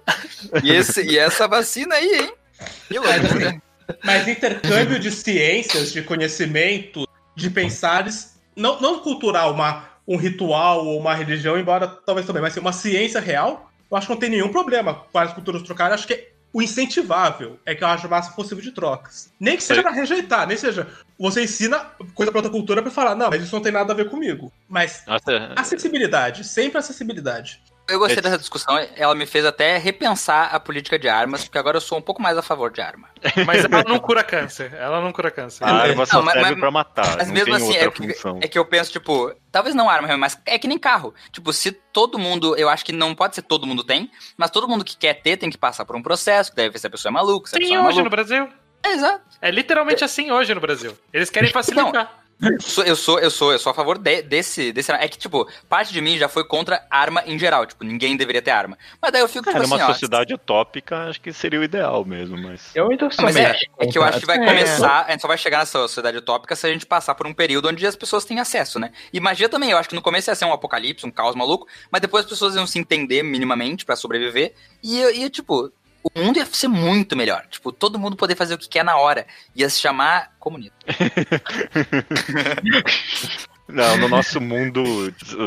E, esse, e essa vacina aí, hein? Que loucura. Mas intercâmbio de ciências, de conhecimento, de pensares, não, não cultural, uma, um ritual ou uma religião, embora talvez também, mas assim, uma ciência real, eu acho que não tem nenhum problema com as culturas trocarem. Acho que o incentivável é que eu acho o máximo possível de trocas. Nem que seja Sim. pra rejeitar, nem seja. Você ensina coisa pra outra cultura pra falar, não, mas isso não tem nada a ver comigo. Mas Nossa, acessibilidade, sempre acessibilidade. Eu gostei dessa discussão, ela me fez até repensar a política de armas, porque agora eu sou um pouco mais a favor de arma. Mas ela não cura câncer. Ela não cura câncer. a arma só Não, mas- serve mas- pra matar, Mas não mesmo tem assim, outra é que, função. é que eu penso, tipo, talvez não arma, mas é que nem carro. Tipo, se todo mundo, eu acho que não pode ser todo mundo tem, mas todo mundo que quer ter tem que passar por um processo, que deve ver se a pessoa é maluca, se a Sim, pessoa é hoje no maluca. Brasil. É, exato. É literalmente assim hoje no Brasil. Eles querem facilitar. Sou- Eu sou, eu sou, eu sou a favor de- desse, desse. É que, tipo, parte de mim já foi contra arma em geral. Tipo, ninguém deveria ter arma. Mas daí eu fico, tipo numa assim, ó. sociedade utópica, acho que seria o ideal mesmo, mas. Eu ainda Não, sou mas é, é que eu acho que vai É. começar, a gente só vai chegar nessa sociedade utópica se a gente passar por um período onde as pessoas têm acesso, né? E magia também, eu acho que no começo ia ser um apocalipse, um caos maluco, mas depois as pessoas iam se entender minimamente pra sobreviver, e, e tipo, o mundo ia ser muito melhor. Tipo, todo mundo poder fazer o que quer na hora. Ia se chamar comunismo. Não, no nosso mundo,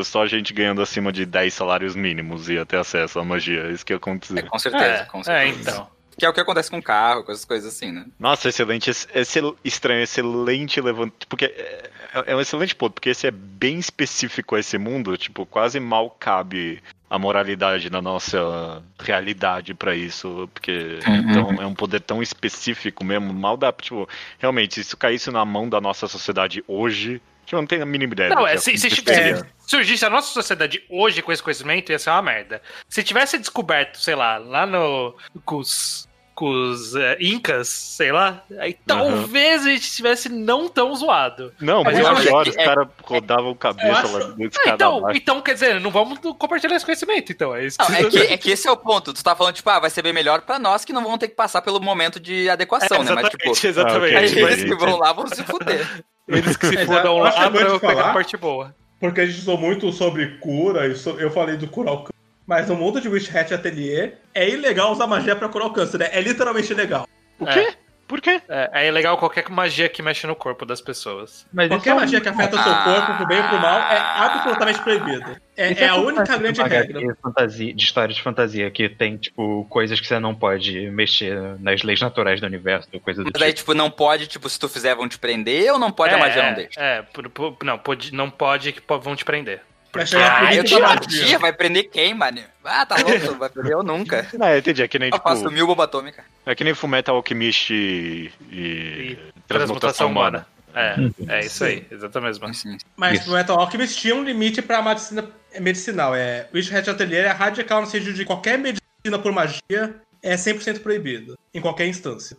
só a gente ganhando acima de 10 salários mínimos ia ter acesso à magia. Isso que ia É, acontecer. com certeza, É, com é, certeza. então. Que é o que acontece com carro, com essas coisas assim, né? Nossa, excelente, ex- excel- estranho, excelente levant... Porque é, é um excelente ponto, porque esse é bem específico a esse mundo, tipo, quase mal cabe a moralidade na nossa realidade pra isso, porque Uhum. então, é um poder tão específico mesmo, mal dá, tipo, realmente, se isso caísse na mão da nossa sociedade hoje, que eu não tenho a mínima ideia. Não, é, se, se tivesse, surgisse a nossa sociedade hoje com esse conhecimento, ia ser uma merda. Se tivesse descoberto, sei lá, lá no. com os. Com os é, Incas, sei lá, aí talvez a gente tivesse não tão zoado. Não, Mas eu acho que os é- caras rodavam cabeça acho- lá do Ah, então, abaixo. então, quer dizer, não vamos compartilhar esse conhecimento, então. É isso Não, que é que, é que esse é o ponto. Tu tá falando, tipo, ah, vai ser bem melhor pra nós que não vão ter que passar pelo momento de adequação, né? Mas, tipo, exatamente. Ah, ok. eles que vão lá vão se fuder. Eles que se fodam é lá bom pra pegar a parte boa. Porque a gente falou muito sobre cura, e so- eu falei do curar o. Mas no mundo de Witch Hat Atelier, é ilegal usar magia pra curar o câncer, né? É literalmente ilegal. O quê? Por quê? É, é legal qualquer magia que mexe no corpo das pessoas. Mas Qualquer é um- magia que afeta o seu corpo, pro bem ou pro mal, é absolutamente proibido. É, isso é a única grande de regra. HQ fantasia, de história de fantasia, que tem, tipo, coisas que você não pode mexer nas leis naturais do universo, coisa do Mas daí, tipo. tipo, não pode, tipo, se tu fizer vão te prender ou não pode a magia é, não deixa? É, por- por- não, pode, não pode que vão te prender. Vai chegar Ah, eu isso tiro da a magia. magia, vai prender quem, mano? Ah, tá louco, vai prender eu nunca. Não, eu entendi. É que nem, Eu tipo, faço mil bomba atômica. é que nem Fullmetal Alchemist e, e, E transmutação humana. É, é isso aí, exatamente. Assim, Mas Isso. no Metal Alchemist tinha um limite pra medicina é medicinal. É, Witch Hat Atelier é radical no sentido de qualquer medicina por magia é 100% proibido. Em qualquer instância.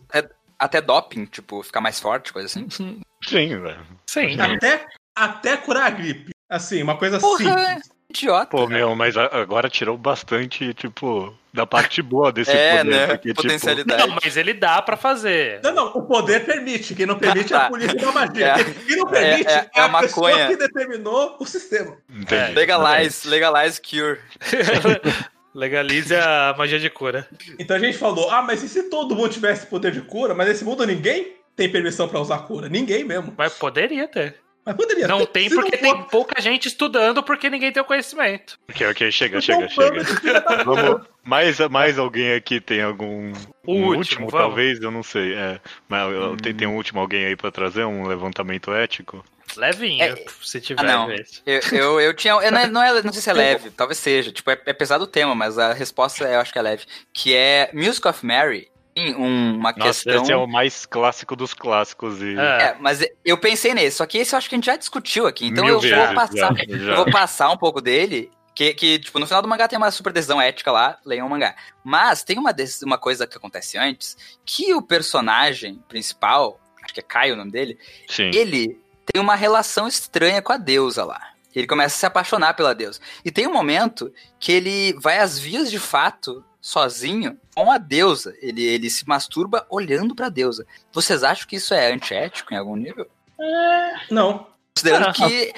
Até doping, tipo, ficar mais forte, coisa assim. Sim, velho. Sim. Até, até curar a gripe. Assim, uma coisa Porra, simples. idiota. Pô, meu, mas agora tirou bastante, tipo, da parte boa desse é, poder. né? Porque, tipo, Potencialidade. Não, mas ele dá pra fazer. Não, não, o poder permite. Quem não permite é Tá. a polícia da magia. É. Quem- não permite É- é, é a a pessoa que determinou o sistema. entendi. Legalize, legalize cure. Legalize a magia de cura. Então a gente falou, ah, mas e se todo mundo tivesse poder de cura? Mas nesse mundo ninguém tem permissão pra usar cura. Ninguém mesmo. Mas poderia ter. Mas poderia Não ter. tem porque for- tem pouca gente estudando porque ninguém tem o conhecimento. Ok, ok, chega, chega, chega. da Vamos. Mais, mais alguém aqui tem algum. O um último, vamos. talvez, eu não sei. É, mas eu- tem, tem um último alguém aí pra trazer um levantamento ético? Levinho, É- se tiver. Ah, não. Eu, eu, eu tinha. Eu não, é- não, é, não sei se é leve, talvez seja. Tipo, é, é pesado o tema, mas a resposta eu acho que é leve. Que é Music of Mary. Um- uma Nossa, questão. esse é o mais clássico dos clássicos. E... É. É, mas eu pensei nesse, só que esse eu acho que a gente já discutiu aqui. Então Mil eu vezes, vou passar. já, já. vou passar um pouco dele. Que, que, tipo, no final do mangá tem uma super decisão ética lá, leiam o mangá. Mas tem uma, uma coisa que acontece antes, que o personagem principal, acho que é Caio o nome dele, Sim. ele tem uma relação estranha com a deusa lá. Ele começa a se apaixonar pela deusa. E tem um momento que ele vai às vias de fato, sozinho, com a deusa. Ele, ele se masturba olhando pra deusa. Vocês acham que isso é antiético em algum nível? Não. Considerando Ah. que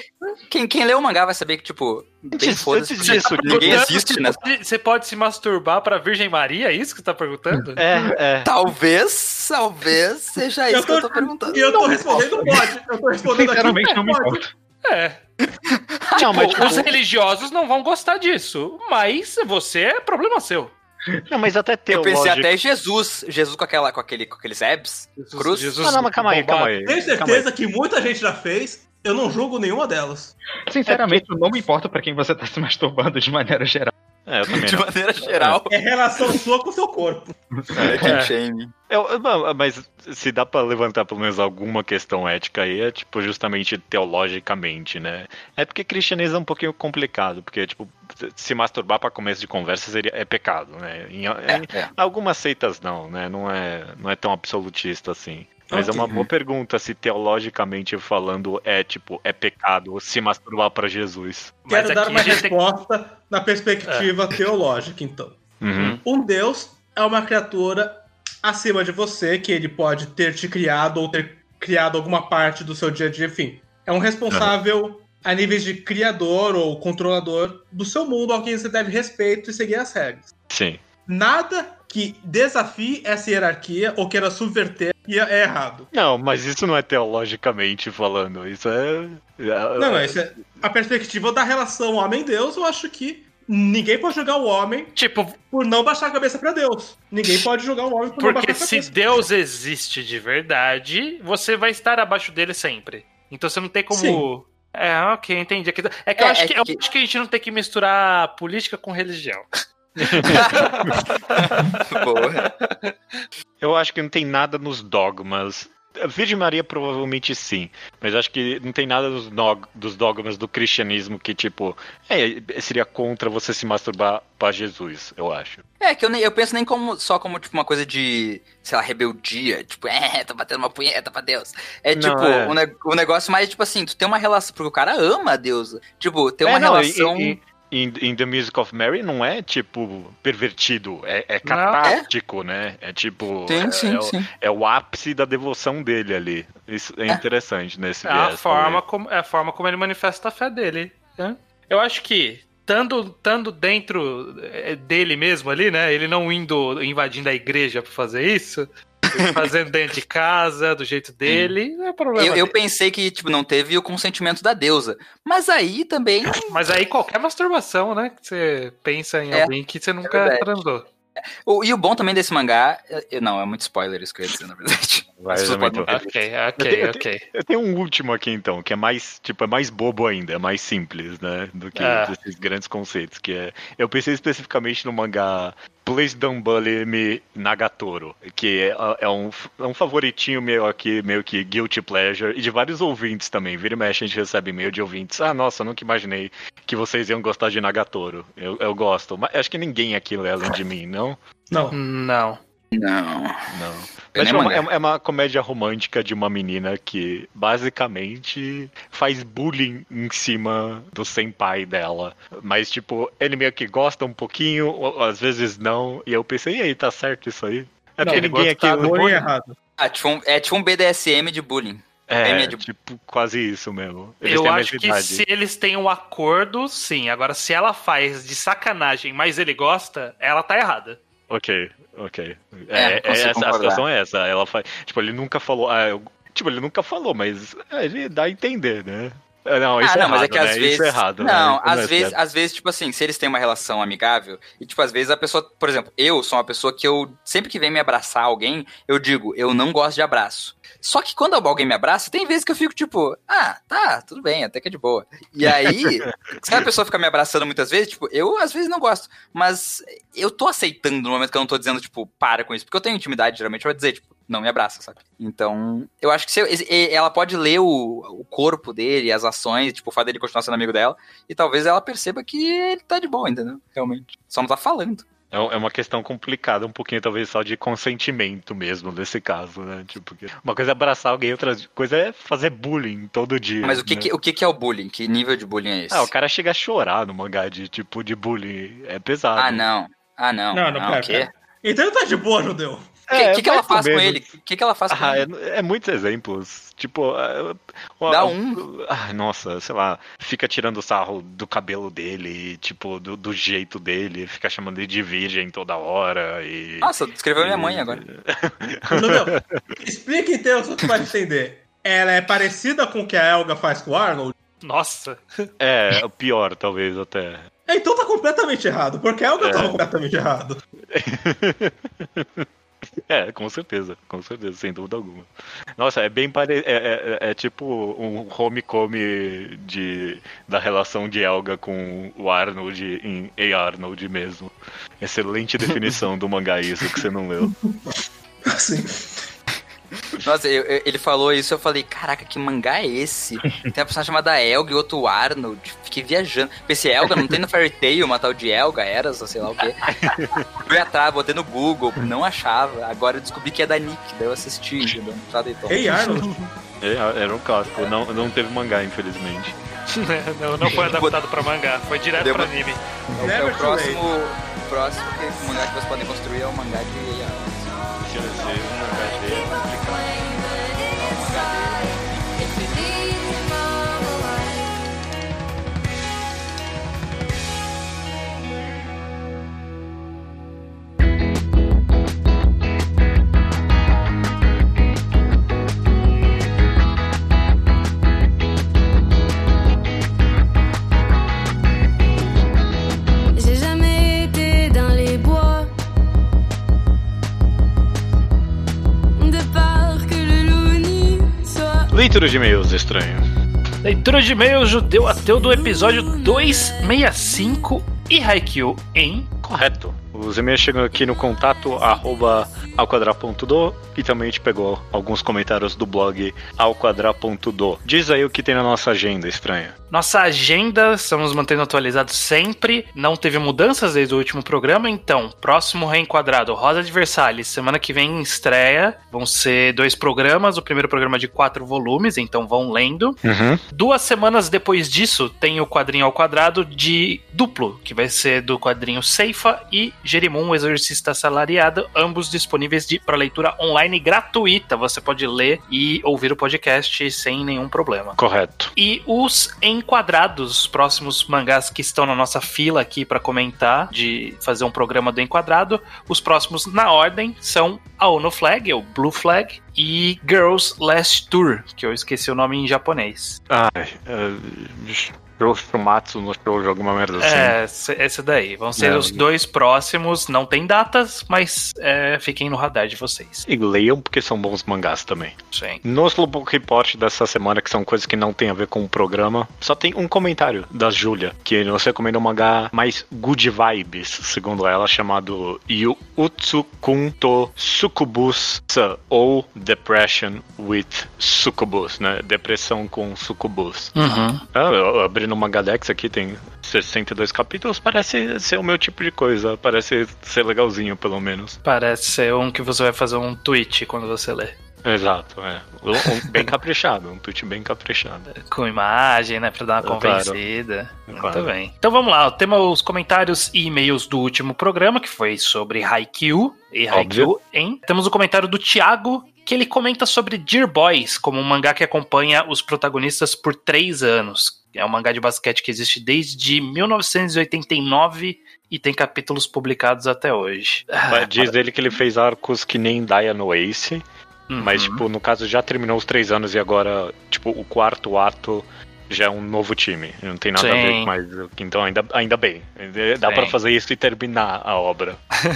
quem, quem lê o mangá vai saber que, tipo, bem foda-se. antes porque disso, ninguém existe, né? pode, você pode se masturbar pra Virgem Maria? É isso que você tá perguntando? É, é. Talvez, talvez seja isso Eu que eu tô- tô perguntando. E eu tô respondendo pode. Eu tô respondendo aqui. Sinceramente, não me importa. É. Não, mas, Tipo, Os tipo, religiosos não vão gostar disso. Mas você é problema seu. Não, mas até Eu teológico. pensei até Jesus, Jesus com, aquela, com, aquele, com aqueles abs, cruz. Jesus Ah, não, mas calma aí, calma aí. Tenho calma aí. certeza que muita gente já fez. Eu não julgo nenhuma delas. Sinceramente, eu não me importo pra quem você tá se masturbando de maneira geral. É, eu também De não. maneira geral. É relação sua com o seu corpo. É. Shame. Eu- eu- não, mas se dá pra levantar pelo menos alguma questão ética aí, é tipo justamente teologicamente, né? É porque cristianismo é um pouquinho complicado, porque tipo se masturbar pra começo de conversa seria é pecado, né? Em, em é. algumas seitas não, né? Não é não é tão absolutista assim. Mas é uma boa pergunta se teologicamente falando é tipo é pecado se masturbar pra Jesus. Mas Quero dar aqui uma a gente tem- resposta na perspectiva teológica, então. Uhum. Um Deus é uma criatura acima de você, que ele pode ter te criado ou ter criado alguma parte do seu dia a dia, enfim. É um responsável a níveis de criador ou controlador do seu mundo, a quem você deve respeito e seguir as regras. Sim. Nada que desafie essa hierarquia ou queira subverter é errado. Não, mas isso não é teologicamente falando. Isso é. Não, não, isso é a perspectiva da relação homem-deus, eu acho que ninguém pode julgar o homem Tipo, por não baixar a cabeça pra Deus. Ninguém pode julgar o homem por não porque baixar a se cabeça. Deus existe de verdade, você vai estar abaixo dele sempre. Então você não tem como. Sim. É, ok, entendi. É que é que eu, É, acho é que, eu que- acho que a gente não tem que misturar política com religião. Boa. Eu acho que não tem nada nos dogmas. Virgem Maria provavelmente sim, mas acho que não tem nada dos, dos dogmas do cristianismo que, tipo, é, seria contra você se masturbar pra Jesus, eu acho. É, que eu, nem, eu penso nem como, só como tipo, uma coisa de, sei lá, rebeldia. Tipo, é, tô batendo uma punheta pra Deus. É Não, tipo, é. O, ne- o negócio mais, tipo assim, tu tem uma relação. Porque o cara ama a deusa. Tipo, tem uma É, não, relação. Em, em- em The Music of Mary não é, tipo, pervertido, é, é catástico, né? É tipo. Sim, é, sim, é o- sim. é o ápice da devoção dele ali. Isso é interessante nesse É a, forma também. como, é a forma como ele manifesta a fé dele. né? Eu acho que, estando tando dentro eh, dele mesmo ali, né? Ele não indo invadindo a igreja pra fazer isso, fazendo dentro de casa, do jeito dele, não é problema. Eu, eu pensei que, tipo, não teve o consentimento da deusa. Mas aí também. Mas aí qualquer masturbação, né? Que você pensa em É, alguém que você nunca verdade. transou. o- e o bom também desse mangá. é- Não, é muito spoiler isso que eu ia dizer, na verdade. Vai, tô- não ter Ok, Eu ok, tenho- ok. Eu tenho um último aqui então, que é mais, tipo, é mais bobo ainda, é mais simples, né, do que Ah. esses grandes conceitos, que é, eu pensei especificamente no mangá Please Don't Bully Me Nagatoro, que é, é um, é um favoritinho meu aqui, meio que guilty pleasure, e de vários ouvintes também, vira e mexe a gente recebe e-mail de ouvintes, ah, nossa, nunca imaginei que vocês iam gostar de Nagatoro, eu, eu gosto, mas acho que ninguém aqui lê além de mim, não? Não. Não. Não. Não. Mas, tipo, é, uma, é uma comédia romântica de uma menina que basicamente faz bullying em cima do senpai dela. Mas, tipo, ele meio que gosta um pouquinho, ou às vezes não. E eu pensei, e aí, tá certo isso aí? É Não, porque ninguém aqui. do Bullying bullying. errado. Ah, tipo um- é tipo um BDSM de bullying. É, de- tipo, quase isso mesmo. Eles Eu acho que se eles têm um acordo, sim. Agora, se ela faz de sacanagem, mas ele gosta, ela tá errada. Ok, ok. É, É, é essa, a concordar. situação é essa. Ela faz. Tipo, ele nunca falou. ah, eu- tipo, ele nunca falou, mas é, ele dá a entender, né? É, Não, isso ah, é não, errado, mas é que né? às vezes. É errado. né? não, Isso é às vezes, às vezes, tipo assim, se eles têm uma relação amigável, e tipo, às vezes a pessoa, por exemplo, eu sou uma pessoa que eu, sempre que vem me abraçar alguém, eu digo, eu não gosto de abraço. Só que quando alguém me abraça, tem vezes que eu fico tipo, ah, tá, tudo bem, até que é de boa. E aí, se a pessoa fica me abraçando muitas vezes, tipo, eu às vezes não gosto, mas eu tô aceitando no momento que eu não tô dizendo, tipo, para com isso, porque eu tenho intimidade geralmente pra dizer, tipo, não me abraça, sabe? Então, eu acho que se eu- ela pode ler o, o corpo dele, as ações, tipo, o fato dele continuar sendo amigo dela, e talvez ela perceba que ele tá de boa, entendeu? Realmente. Só não tá falando. É é uma questão complicada, um pouquinho talvez só de consentimento mesmo, nesse caso, né? Tipo, uma coisa é abraçar alguém, outra coisa é fazer bullying todo dia. Mas o que, né? que- o que, que é o bullying? Que nível de bullying é esse? Ah, o cara chega a chorar no mangá de tipo de bullying. É pesado. Ah, não. Ah, não. Não, não, não, pera, o quê? pera. Então ele tá de boa, judeu. O que, É, que, que ela faz com ele? O que, que ela faz com Ah, ele? é, é muitos exemplos. Tipo, é, Dá ó, um. Ah, nossa, sei lá, fica tirando sarro do cabelo dele, tipo, do, do jeito dele, fica chamando ele de virgem toda hora e. Nossa, descreveu minha mãe agora. Judeu, explica então que tu vai entender. Ela é parecida com o que a Elga faz com o Arnold? Nossa. É, o pior, talvez, até. Então tá completamente errado, porque a Elga É. tava completamente errado. É, com certeza, com certeza, sem dúvida alguma. Nossa, é bem parecido. É, é- é tipo um home-come de, da relação de Elga com o Arnold em A. Arnold mesmo. Excelente definição do mangá, isso que você não leu. Assim. Nossa, eu- eu- ele falou isso, eu falei, caraca, que mangá é esse? Tem uma personagem chamada Elga e outro Arnold. Fiquei viajando. Pensei, Elga, não tem no Fairy Tail uma tal de Elga, Eras, ou sei lá o quê. Fui atrás, botei no Google, não achava. Agora eu descobri que é da Nick, daí eu assisti, entendeu? Ei, Arnold. É, era um clássico, não, não teve mangá, infelizmente. não, não foi adaptado pra mangá, foi direto Deu pra anime. É Never o próximo, o próximo que, o mangá que vocês podem construir é o mangá de Eras. Se Leitura de e-mails estranho. Leitura de e-mail judeu ateu do episódio 265 e Haikyuu em Correto. Os e-mails chegam aqui no contato arroba alquadra.do e também a gente pegou alguns comentários do blog alquadra.do. Diz aí o que tem na nossa agenda estranha. Nossa agenda, estamos mantendo atualizados sempre. Não teve mudanças desde o último programa, então, próximo reenquadrado, Rosa de Versalhes, semana que vem em estreia. Vão ser dois programas. O primeiro programa de quatro volumes, então vão lendo. Uhum. Duas semanas depois disso, tem o quadrinho ao quadrado de duplo, que vai ser do quadrinho Seifa e Jerimum, o Exorcista Assalariado, ambos disponíveis para leitura online gratuita. Você pode ler e ouvir o podcast sem nenhum problema. Correto. E os enquadrados, os próximos mangás que estão na nossa fila aqui para comentar, de fazer um programa do enquadrado, os próximos na ordem são a Ono Flag, ou Blue Flag, e Girls Last Tour, que eu esqueci o nome em japonês. Ai, é, Matsu no shoujo, alguma merda assim. É, esse- daí. Vão ser Não, os dois próximos, não tem datas, mas é, fiquem no radar de vocês. E leiam porque são bons mangás também. Sim. No Slowpoke Report dessa semana, que são coisas que não tem a ver com o programa, só tem um comentário da Júlia, que nos recomenda um mangá mais good vibes, segundo ela, chamado Yu Utsukun to Succubus ou Depression with Succubus, né? Depressão com Succubus. Uhum. Ah, eu abri no Magadex aqui, tem 62 capítulos, parece ser o meu tipo de coisa. Parece ser legalzinho, pelo menos. Parece ser um que você vai fazer um tweet quando você lê. Exato, é. Um, um bem caprichado, um tweet bem caprichado. Com imagem, né? Pra dar uma Claro. convencida. Muito Claro. bem. Então vamos lá. Temos os comentários e e-mails do último programa, que foi sobre Haikyuu e Haikyuu em. Temos o comentário do Thiago, que ele comenta sobre Dear Boys, como um mangá que acompanha os protagonistas por três anos. É um mangá de basquete que existe desde 1989 e tem capítulos publicados até hoje. Mas Diz ele que ele fez arcos que nem Daya no Ace, mas, Uhum. tipo, no caso já terminou os três anos e agora, tipo, o quarto ato já é um novo time. Não tem nada a ver Sim. com mais. Então, ainda, ainda bem. Dá Sim. pra fazer isso e terminar a obra.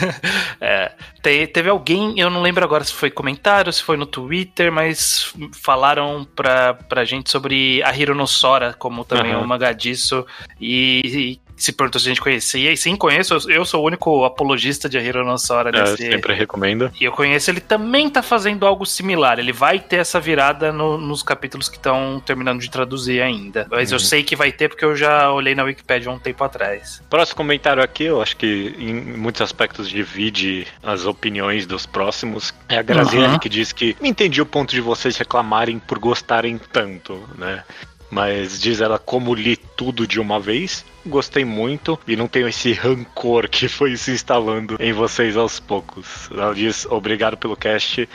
É, te- teve alguém, eu não lembro agora se foi comentário, se foi no Twitter, mas falaram pra, pra gente sobre a Hironossora, como também Aham. um mangá disso, e, e se perguntou se a gente conhecia, e sim, conheço, eu- eu sou o único apologista de Hironossora É, nesse... sempre recomendo. E eu conheço, ele também tá fazendo algo similar. Ele vai ter essa virada no- nos capítulos que estão terminando de traduzir ainda. Mas eu Uhum. sei que vai ter porque eu já olhei na Wikipedia um tempo atrás. Próximo comentário aqui, eu acho que em muitos aspectos divide as opiniões dos próximos. É a Graziella Uhum. que diz que não entendi o ponto de vocês reclamarem por gostarem tanto, né? Mas diz ela, como li tudo de uma vez, gostei muito e não tenho esse rancor que foi se instalando em vocês aos poucos. Ela diz, obrigado pelo cast.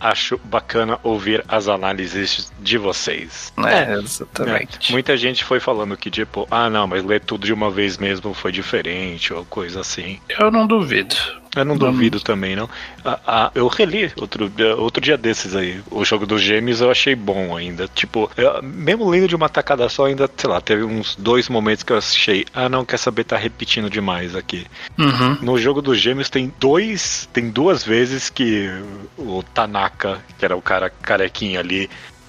Acho bacana ouvir as análises de vocês. É, É, exatamente. Muita gente foi falando que, tipo, ah, não, mas ler tudo de uma vez mesmo foi diferente, ou coisa assim. Eu não duvido. Eu não duvido também, não. Ah, ah, eu reli outro, outro dia desses aí. O jogo dos gêmeos eu achei bom ainda. Tipo, eu- mesmo lendo de uma tacada só, ainda, sei lá, teve uns dois momentos que eu achei, ah, não, quer saber, tá repetindo demais aqui. Uhum. No jogo dos gêmeos tem dois. Tem duas vezes que o Tanaka, que era o cara carequinha ali,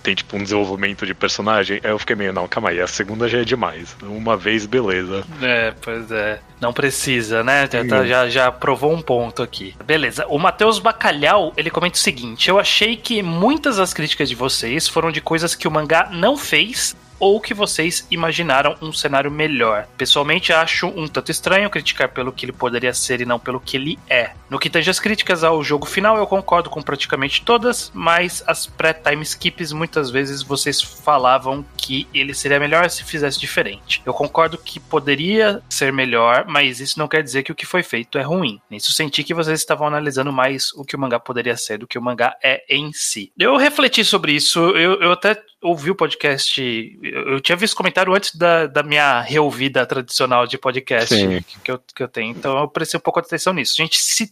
tem tipo um desenvolvimento de personagem. Aí eu fiquei meio, não, calma aí, a segunda já é demais. Uma vez, beleza. É, pois é. Não precisa, né? Já, tá- já, já provou um ponto aqui. Beleza. O Matheus Bacalhau, ele comenta o seguinte: Eu achei que muitas das críticas de vocês foram de coisas que o mangá não fez ou que vocês imaginaram um cenário melhor. Pessoalmente, acho um tanto estranho criticar pelo que ele poderia ser e não pelo que ele é. No que tange as críticas ao jogo final, eu concordo com praticamente todas, mas as pré-time skips muitas vezes vocês falavam que ele seria melhor se fizesse diferente. Eu concordo que poderia ser melhor, mas isso não quer dizer que o que foi feito é ruim. Nisso senti que vocês estavam analisando mais o que o mangá poderia ser do que o mangá é em si. Eu refleti sobre isso, eu, eu até ouvi o podcast. Eu, tinha visto comentário antes da, da minha reouvida tradicional de podcast Sim. que eu, que eu tenho, então eu prestei um pouco de atenção nisso. A gente citou,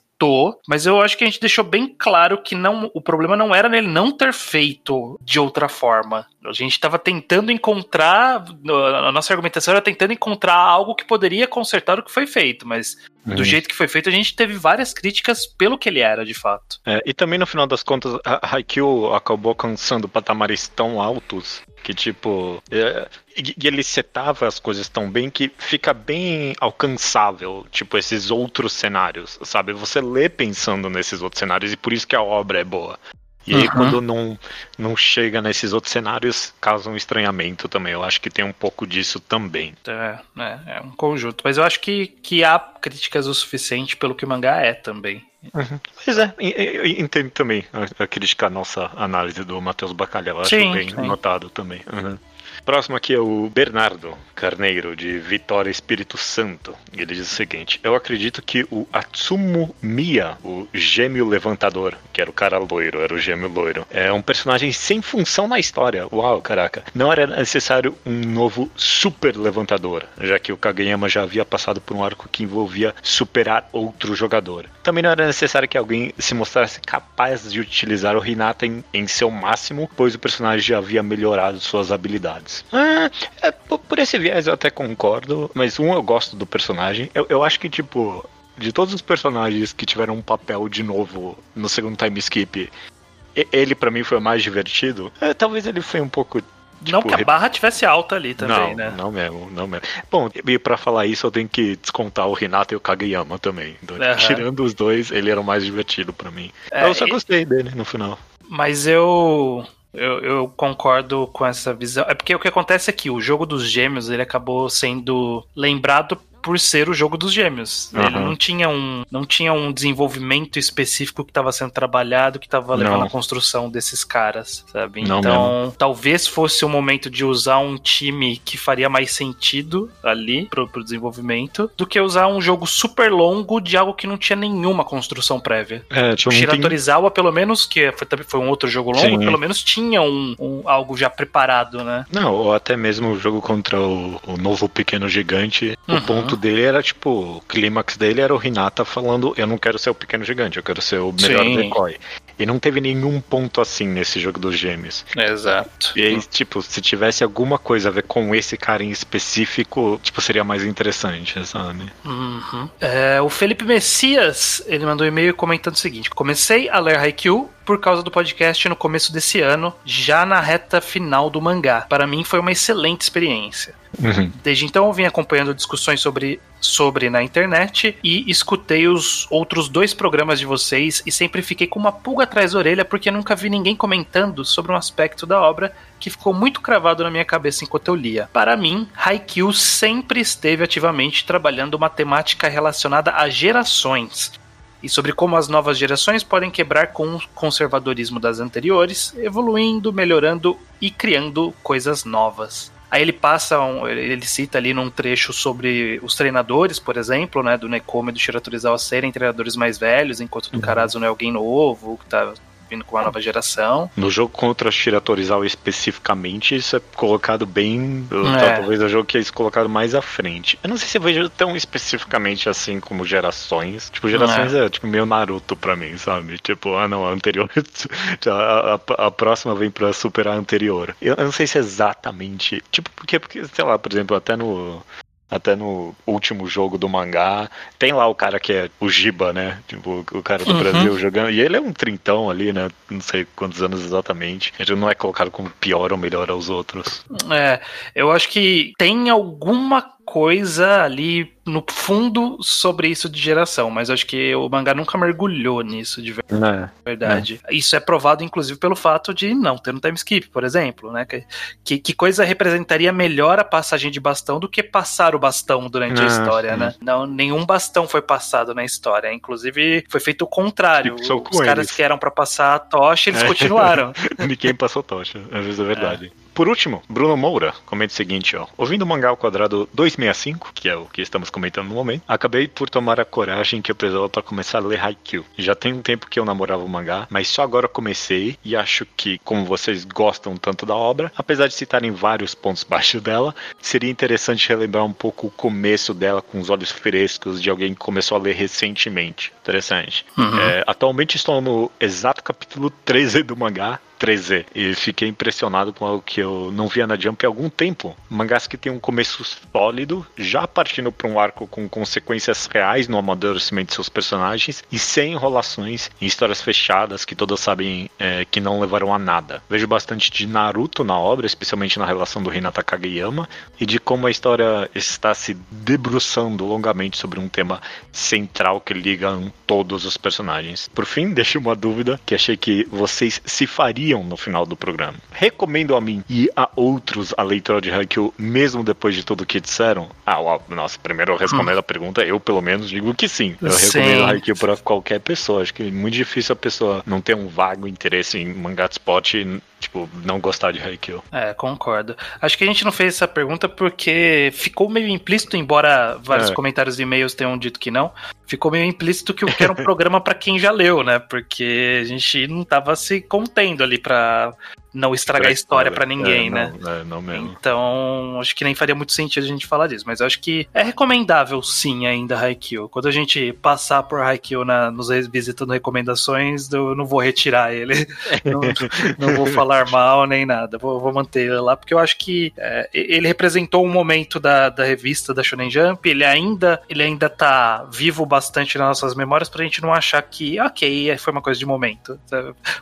mas eu acho que a gente deixou bem claro que não, o problema não era nele não ter feito de outra forma. A gente estava tentando encontrar, a nossa argumentação era tentando encontrar algo que poderia consertar o que foi feito, mas do Uhum. jeito que foi feito, a gente teve várias críticas pelo que ele era, de fato. É, e também no final das contas, a Haikyuu acabou alcançando patamares tão altos que, tipo, é, e ele setava as coisas tão bem que fica bem alcançável, tipo, esses outros cenários, sabe? Você lê pensando nesses outros cenários e por isso que a obra é boa. E aí, Uhum. quando não, não chega nesses outros cenários, causa um estranhamento também. Eu acho que tem um pouco disso também. É, é, é um conjunto. Mas eu acho que, que há críticas o suficiente pelo que o mangá é também. Pois é, eu entendo também a, a crítica à nossa análise do Matheus Bacalhau. Acho Sim, bem sim. notado também. Uhum. Próximo aqui é o Bernardo Carneiro, de Vitória Espírito Santo. Ele diz o seguinte: Eu acredito que o Atsumo Miya, o gêmeo levantador, que era o cara loiro, era o gêmeo loiro, é um personagem sem função na história. Uau, caraca. Não era necessário um novo super levantador, já que o Kageyama já havia passado por um arco que envolvia superar outro jogador. Também não era necessário que alguém se mostrasse capaz de utilizar o Hinata em, em seu máximo, pois o personagem já havia melhorado suas habilidades. Ah, é, por, por esse viés eu até concordo, mas um, eu gosto do personagem. Eu, eu acho que, tipo, de todos os personagens que tiveram um papel de novo no segundo time skip, ele pra mim foi o mais divertido. É, talvez ele foi um pouco. não tipo, que a barra tivesse alta ali também, não, né? não mesmo, não mesmo. Bom, e pra falar isso eu tenho que descontar o Renato e o Kageyama também. Então, Aham. Tirando os dois, ele era o mais divertido pra mim. É, eu só e- gostei dele no final. Mas eu. Eu, eu concordo com essa visão. É porque o que acontece é que o jogo dos gêmeos ele acabou sendo lembrado por ser o jogo dos gêmeos. Ele Aham. não tinha um, não tinha um desenvolvimento específico que estava sendo trabalhado, que estava levando a construção desses caras, sabe? Não então, talvez fosse o momento de usar um time que faria mais sentido ali pro, pro desenvolvimento do que usar um jogo super longo de algo que não tinha nenhuma construção prévia. É, O tipo, não Shira tem- pelo menos, que foi, também foi um outro jogo longo, Sim. pelo menos tinha um, um- algo já preparado, né? Não, ou até mesmo o jogo contra o, o novo pequeno gigante. Uhum. O ponto dele era, tipo, o clímax dele era o Hinata falando: Eu não quero ser o pequeno gigante, eu quero ser o melhor Sim. decoy. E não teve nenhum ponto assim nesse jogo dos gêmeos. Exato. E aí, tipo, se tivesse alguma coisa a ver com esse cara em específico, tipo, seria mais interessante, sabe? Uhum. É, o Felipe Messias, ele mandou um e-mail comentando o seguinte: Comecei a ler Haikyuu por causa do podcast no começo desse ano, já na reta final do mangá. Para mim foi uma excelente experiência. Uhum. Desde então eu vim acompanhando discussões sobre, sobre na internet e escutei os outros dois programas de vocês e sempre fiquei com uma pulga atrás da orelha porque nunca vi ninguém comentando sobre um aspecto da obra que ficou muito cravado na minha cabeça enquanto eu lia. Para mim, Haikyuu sempre esteve ativamente trabalhando uma temática relacionada a gerações e sobre como as novas gerações podem quebrar com o conservadorismo das anteriores, evoluindo, melhorando e criando coisas novas. Aí ele passa, um- ele cita ali num trecho sobre os treinadores, por exemplo, né, do Nekoma e do Shiratorizawa serem treinadores mais velhos, enquanto do Karazu não é alguém novo, que tá vindo com uma nova geração. No jogo contra Shira Torizawa especificamente, isso é colocado bem. É. Talvez o jogo que é isso colocado mais à frente. Eu não sei se eu vejo tão especificamente assim como gerações. Tipo, gerações é, tipo meio Naruto pra mim, sabe? Tipo, ah não, a anterior. a, a- a próxima vem pra superar a anterior. Eu, eu não sei se é exatamente. Tipo, porque, porque, sei lá, por exemplo, até no. Até no último jogo do mangá, tem lá o cara que é o Giba, né? Tipo, o cara do Uhum. Brasil jogando. E ele é um trintão ali, né? Não sei quantos anos exatamente. Ele não é colocado como pior ou melhor aos outros. É, eu acho que tem alguma coisa ali no fundo sobre isso de geração, mas acho que o mangá nunca mergulhou nisso de É. verdade. Isso é provado, inclusive, pelo fato de não ter um time skip, por exemplo, né? Que, que, coisa representaria melhor a passagem de bastão do que passar o bastão durante a Ah, história, sim. né? Não, nenhum bastão foi passado na história. Inclusive, foi feito o contrário. Tipo, Os caras eles. que eram pra passar a tocha, eles É. continuaram. Ninguém passou tocha, às vezes é verdade. Por último, Bruno Moura comenta o seguinte, ó. Ouvindo o mangá ao quadrado 265, que é o que estamos comentando no momento, acabei por tomar a coragem que eu precisava para começar a ler Haikyuu. Já tem um tempo que eu namorava o mangá, mas só agora comecei e acho que, como vocês gostam tanto da obra, apesar de citarem vários pontos baixos dela, seria interessante relembrar um pouco o começo dela com os olhos frescos de alguém que começou a ler recentemente. Interessante. Uhum. É, atualmente estou no exato capítulo 13 do mangá. 13. E fiquei impressionado com algo que eu não via na Jump há algum tempo. Mangás que tem um começo sólido, já partindo para um arco com consequências reais no amadurecimento de seus personagens e sem enrolações em histórias fechadas que todos sabem é, que não levarão a nada. Vejo bastante de Naruto na obra, especialmente na relação do Hinata Kageyama, e de como a história está se debruçando longamente sobre um tema central que liga todos os personagens. Por fim, deixo uma dúvida que achei que vocês se fariam no final do programa. Recomendo a mim e a outros a leitura de Haikyuu, mesmo depois de tudo que disseram? Ah, uau, nossa, primeiro eu respondo a pergunta, eu pelo menos digo que sim. Eu Sim. recomendo Haikyuu para qualquer pessoa. Acho que é muito difícil a pessoa não ter um vago interesse em mangá de spot e, tipo, não gostar de Haikyuu. É, concordo. Acho que a gente não fez essa pergunta porque ficou meio implícito, embora vários É. comentários e e-mails tenham dito que não, ficou meio implícito que o que era um programa pra quem já leu, né? Porque a gente não tava se contendo ali pra não estragar a história pra ninguém, É, né? Não, é, não mesmo. Então, acho que nem faria muito sentido a gente falar disso, mas eu acho que é recomendável sim ainda Haikyuu. Quando a gente passar por Haikyuu na, nos visitando recomendações, eu não vou retirar ele. não, não vou falar mal nem nada. Vou, vou manter ele lá, porque eu acho que é, ele representou um momento da, da revista da Shonen Jump. Ele ainda, ele ainda tá vivo bastante nas nossas memórias pra gente não achar que, ok, foi uma coisa de momento.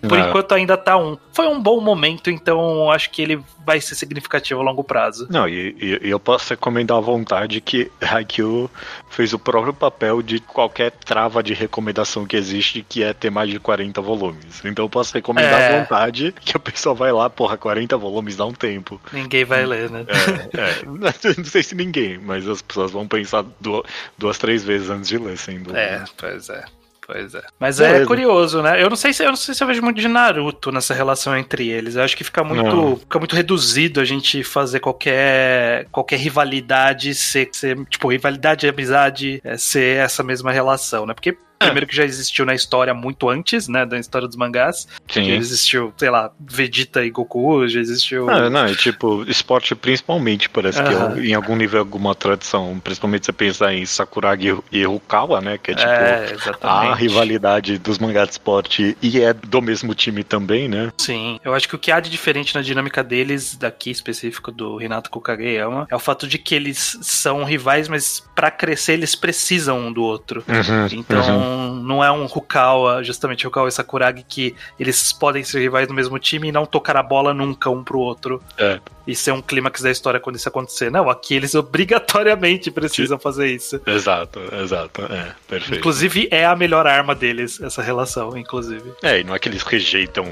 Por É. enquanto ainda tá um. Foi um bom momento momento, então acho que ele vai ser significativo a longo prazo. Não, e, e- eu posso recomendar à vontade que Haikyuu fez o próprio papel de qualquer trava de recomendação que existe, que é ter mais de 40 volumes. Então eu posso recomendar É. à vontade que a pessoa vai lá, porra, 40 volumes dá um tempo. Ninguém vai ler, né? É, é. não sei se ninguém, mas as pessoas vão pensar duas, duas três vezes antes de ler, sem dúvida. É, pois é. Pois é. Mas é curioso, né? Eu não sei se eu não sei se eu vejo muito de Naruto nessa relação entre eles. Eu acho que fica muito, Não. fica muito reduzido a gente fazer qualquer qualquer rivalidade ser, ser tipo rivalidade e amizade é, ser essa mesma relação, né? Porque primeiro que já existiu na história muito antes, né, da história dos mangás. Já Sim. existiu, sei lá, Vegeta e Goku, já existiu Não, não, é tipo, esporte principalmente, parece que é, em algum nível alguma tradição. Principalmente você pensar em Sakuragi e Rukawa, né? Que é tipo é, a rivalidade dos mangás de esporte e é do mesmo time também, né? Sim, eu acho que o que há de diferente na dinâmica deles, daqui específico do Renato com o Kageyama, é o fato de que eles são rivais, mas pra crescer eles precisam um do outro. Então não é um Rukawa, justamente Rukawa e Sakuragi, que eles podem ser rivais no mesmo time e não tocar a bola nunca um pro outro. É. E ser um clímax da história quando isso acontecer. Não, aqui eles obrigatoriamente precisam fazer isso. Exato, exato, é, perfeito. Inclusive, é a melhor arma deles, essa relação, inclusive. É, e não é que eles rejeitam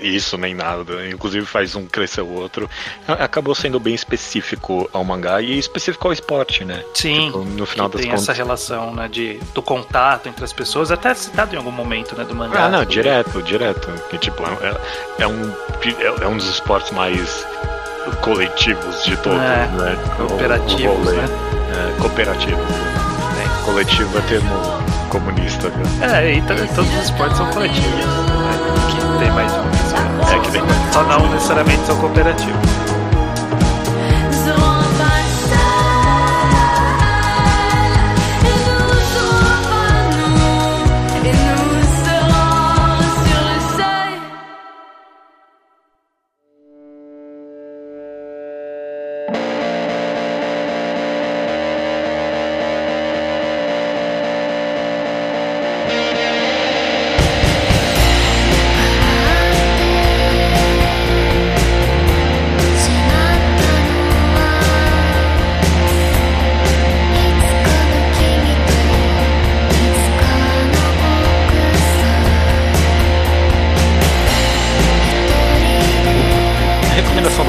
isso nem nada, inclusive faz um crescer o outro. Acabou sendo bem específico ao mangá e específico ao esporte, né? Sim. Tipo, no final das tem contas. essa relação, né, de, do contato entre as pessoas, até citado em algum momento, né, do mangá. Ah, não, direto, direto. Que, tipo, é, é um, é, é um dos esportes mais coletivos de todos, É, né? Cooperativos, né? É, cooperativos. Tem. Coletivo é termo comunista, viu? É, e to- todos os esportes são coletivos, né, que tem mais um. É, que tem mais. Só não necessariamente são cooperativos.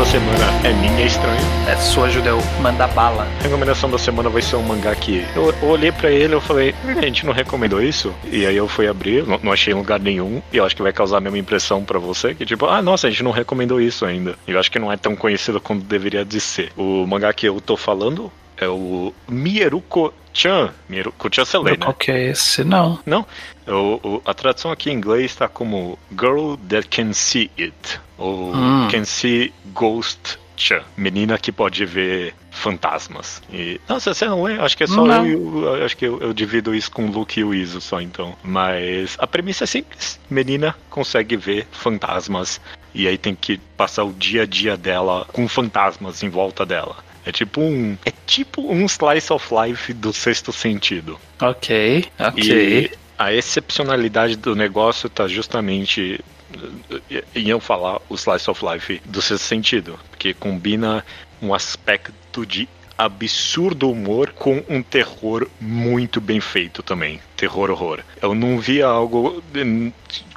Semana é minha, é estranho. É sua judeu, manda bala. A recomendação da semana vai ser um mangá que eu, eu olhei pra ele eu falei, "Hum, a gente não recomendou isso? E aí eu fui abrir, não, não achei em lugar nenhum, e eu acho que vai causar a mesma impressão pra você, que tipo, ah, nossa, a gente não recomendou isso ainda. E eu acho que não é tão conhecido quanto deveria de ser. O mangá que eu tô falando é o Mieruko-chan. Mieruko-chan você lê, né? Qual que é esse? Não. Não. O, o- a tradução aqui em inglês está como Girl That Can See It. Ou Hum. Can See Ghost Chan. Menina que pode ver fantasmas. E, não, você não lê, acho que é só Não. eu, eu- acho que eu, eu divido isso com o Luke e o Iso só então. Mas a premissa é simples. Menina consegue ver fantasmas e aí tem que passar o dia a dia dela com fantasmas em volta dela. É tipo um. É tipo um slice of life do sexto sentido. Ok, ok. E a excepcionalidade do negócio tá justamente eh, em eu falar o slice of life do sexto sentido, porque combina um aspecto de absurdo humor com um terror muito bem feito também. Terror horror. Eu não via algo hum,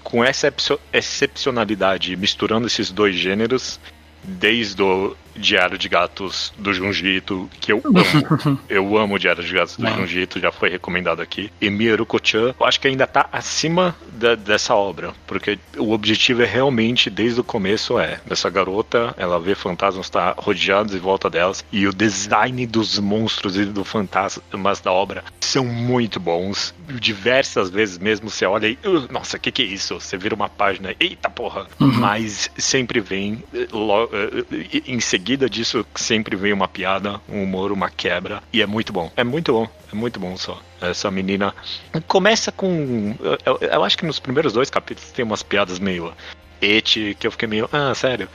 com essa excepcio- excepcionalidade misturando esses dois gêneros desde o Diário de Gatos do Junji Ito, que eu amo. eu amo Diário de Gatos do Não. Junji Ito, já foi recomendado aqui. E Mieruko-chan, eu acho que ainda tá acima da- dessa obra, porque o objetivo é realmente, desde o começo, é essa garota, ela vê fantasmas tá rodeados em volta delas, e o design dos monstros e do fantasmas da obra são muito bons. Diversas vezes mesmo você olha e, "Uh, nossa, o que que é isso? Você vira uma página, eita porra! Mas sempre vem, eh, lo- eh, em seguida disso, sempre vem uma piada, um humor, uma quebra, e é muito bom. É muito bom, é muito bom só. Essa menina começa com. Eu, eu- acho que nos primeiros dois capítulos tem umas piadas meio et, que eu fiquei meio, ah, sério.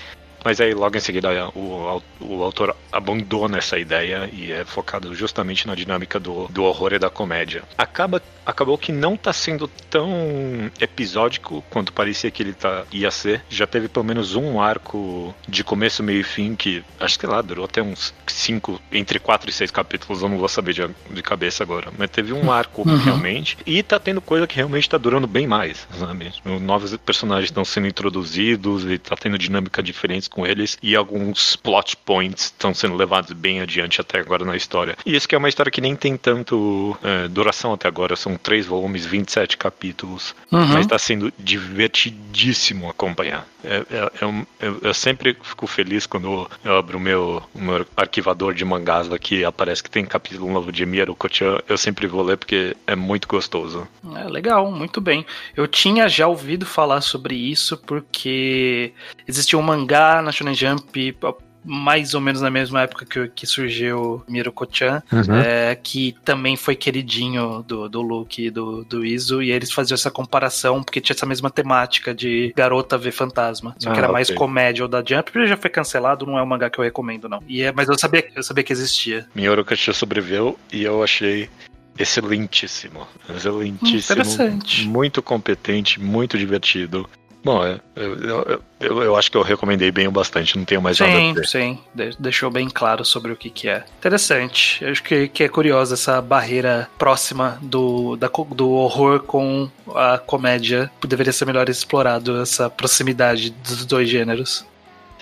Mas aí logo em seguida o, o autor abandona essa ideia e é focado justamente na dinâmica do, do horror e da comédia. Acaba, acabou que não tá sendo tão episódico quanto parecia que ele tá, ia ser. Já teve pelo menos um arco de começo, meio e fim que, acho que lá, durou até uns cinco, entre quatro e seis capítulos, eu não vou saber de, de cabeça agora. Mas teve um arco realmente. E tá tendo coisa que realmente tá durando bem mais, sabe? Novos personagens estão sendo introduzidos e tá tendo dinâmica com eles. E alguns plot points estão sendo levados bem adiante até agora na história. E isso que é uma história que nem tem tanto é, duração até agora. São três volumes, 27 capítulos. Uhum. Mas tá sendo divertidíssimo acompanhar. É, é- é eu, eu sempre fico feliz quando eu abro o meu, meu arquivador de mangás aqui aparece que tem capítulo novo de Miero Kochan. Eu sempre vou ler porque é muito gostoso. É, legal, muito bem. Eu tinha já ouvido falar sobre isso porque existia um mangá na Shonen Jump mais ou menos na mesma época que, que surgiu Miruko-chan, é, que também foi queridinho do, do Luke e do, do Izu, e eles faziam essa comparação porque tinha essa mesma temática de garota ver fantasma. Só que Ah, era mais ok. comédia ou da Jump, ele já foi cancelado, não é um mangá que eu recomendo, não. E é, mas eu sabia, eu sabia que existia. Mioro Kochan sobreviveu e eu achei excelentíssimo. Excelentíssimo. Interessante. Muito competente, muito divertido. Bom, é, eu, eu, eu, eu acho que eu recomendei bem o bastante, não tenho mais nada a Sim, dizer. sim. De- deixou bem claro sobre o que, que é. Interessante. Eu acho que, que é curiosa essa barreira próxima do, da do horror com a comédia. Deveria ser melhor explorado essa proximidade dos dois gêneros.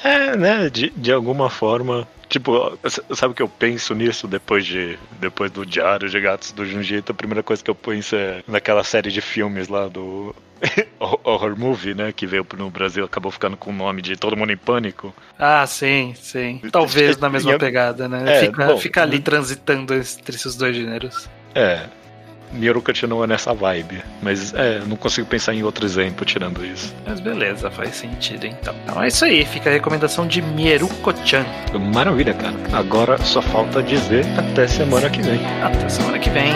É, né? De, de alguma forma. Tipo, sabe o que eu penso nisso depois de depois do Diário de Gatos do Junjito? A primeira coisa que eu penso é naquela série de filmes lá do Horror Movie, né? Que veio no Brasil, acabou ficando com o nome de Todo Mundo em Pânico. Ah, sim, sim. Talvez na mesma pegada, né? É, fica, bom, fica ali né? transitando entre esses dois gêneros. É. Mioro continua nessa vibe. Mas é, não consigo pensar em outro exemplo tirando isso. Mas beleza, faz sentido então. Então é isso aí, fica a recomendação de Mieruko-chan. Maravilha, cara. Agora só falta dizer até semana que vem. Até semana que vem.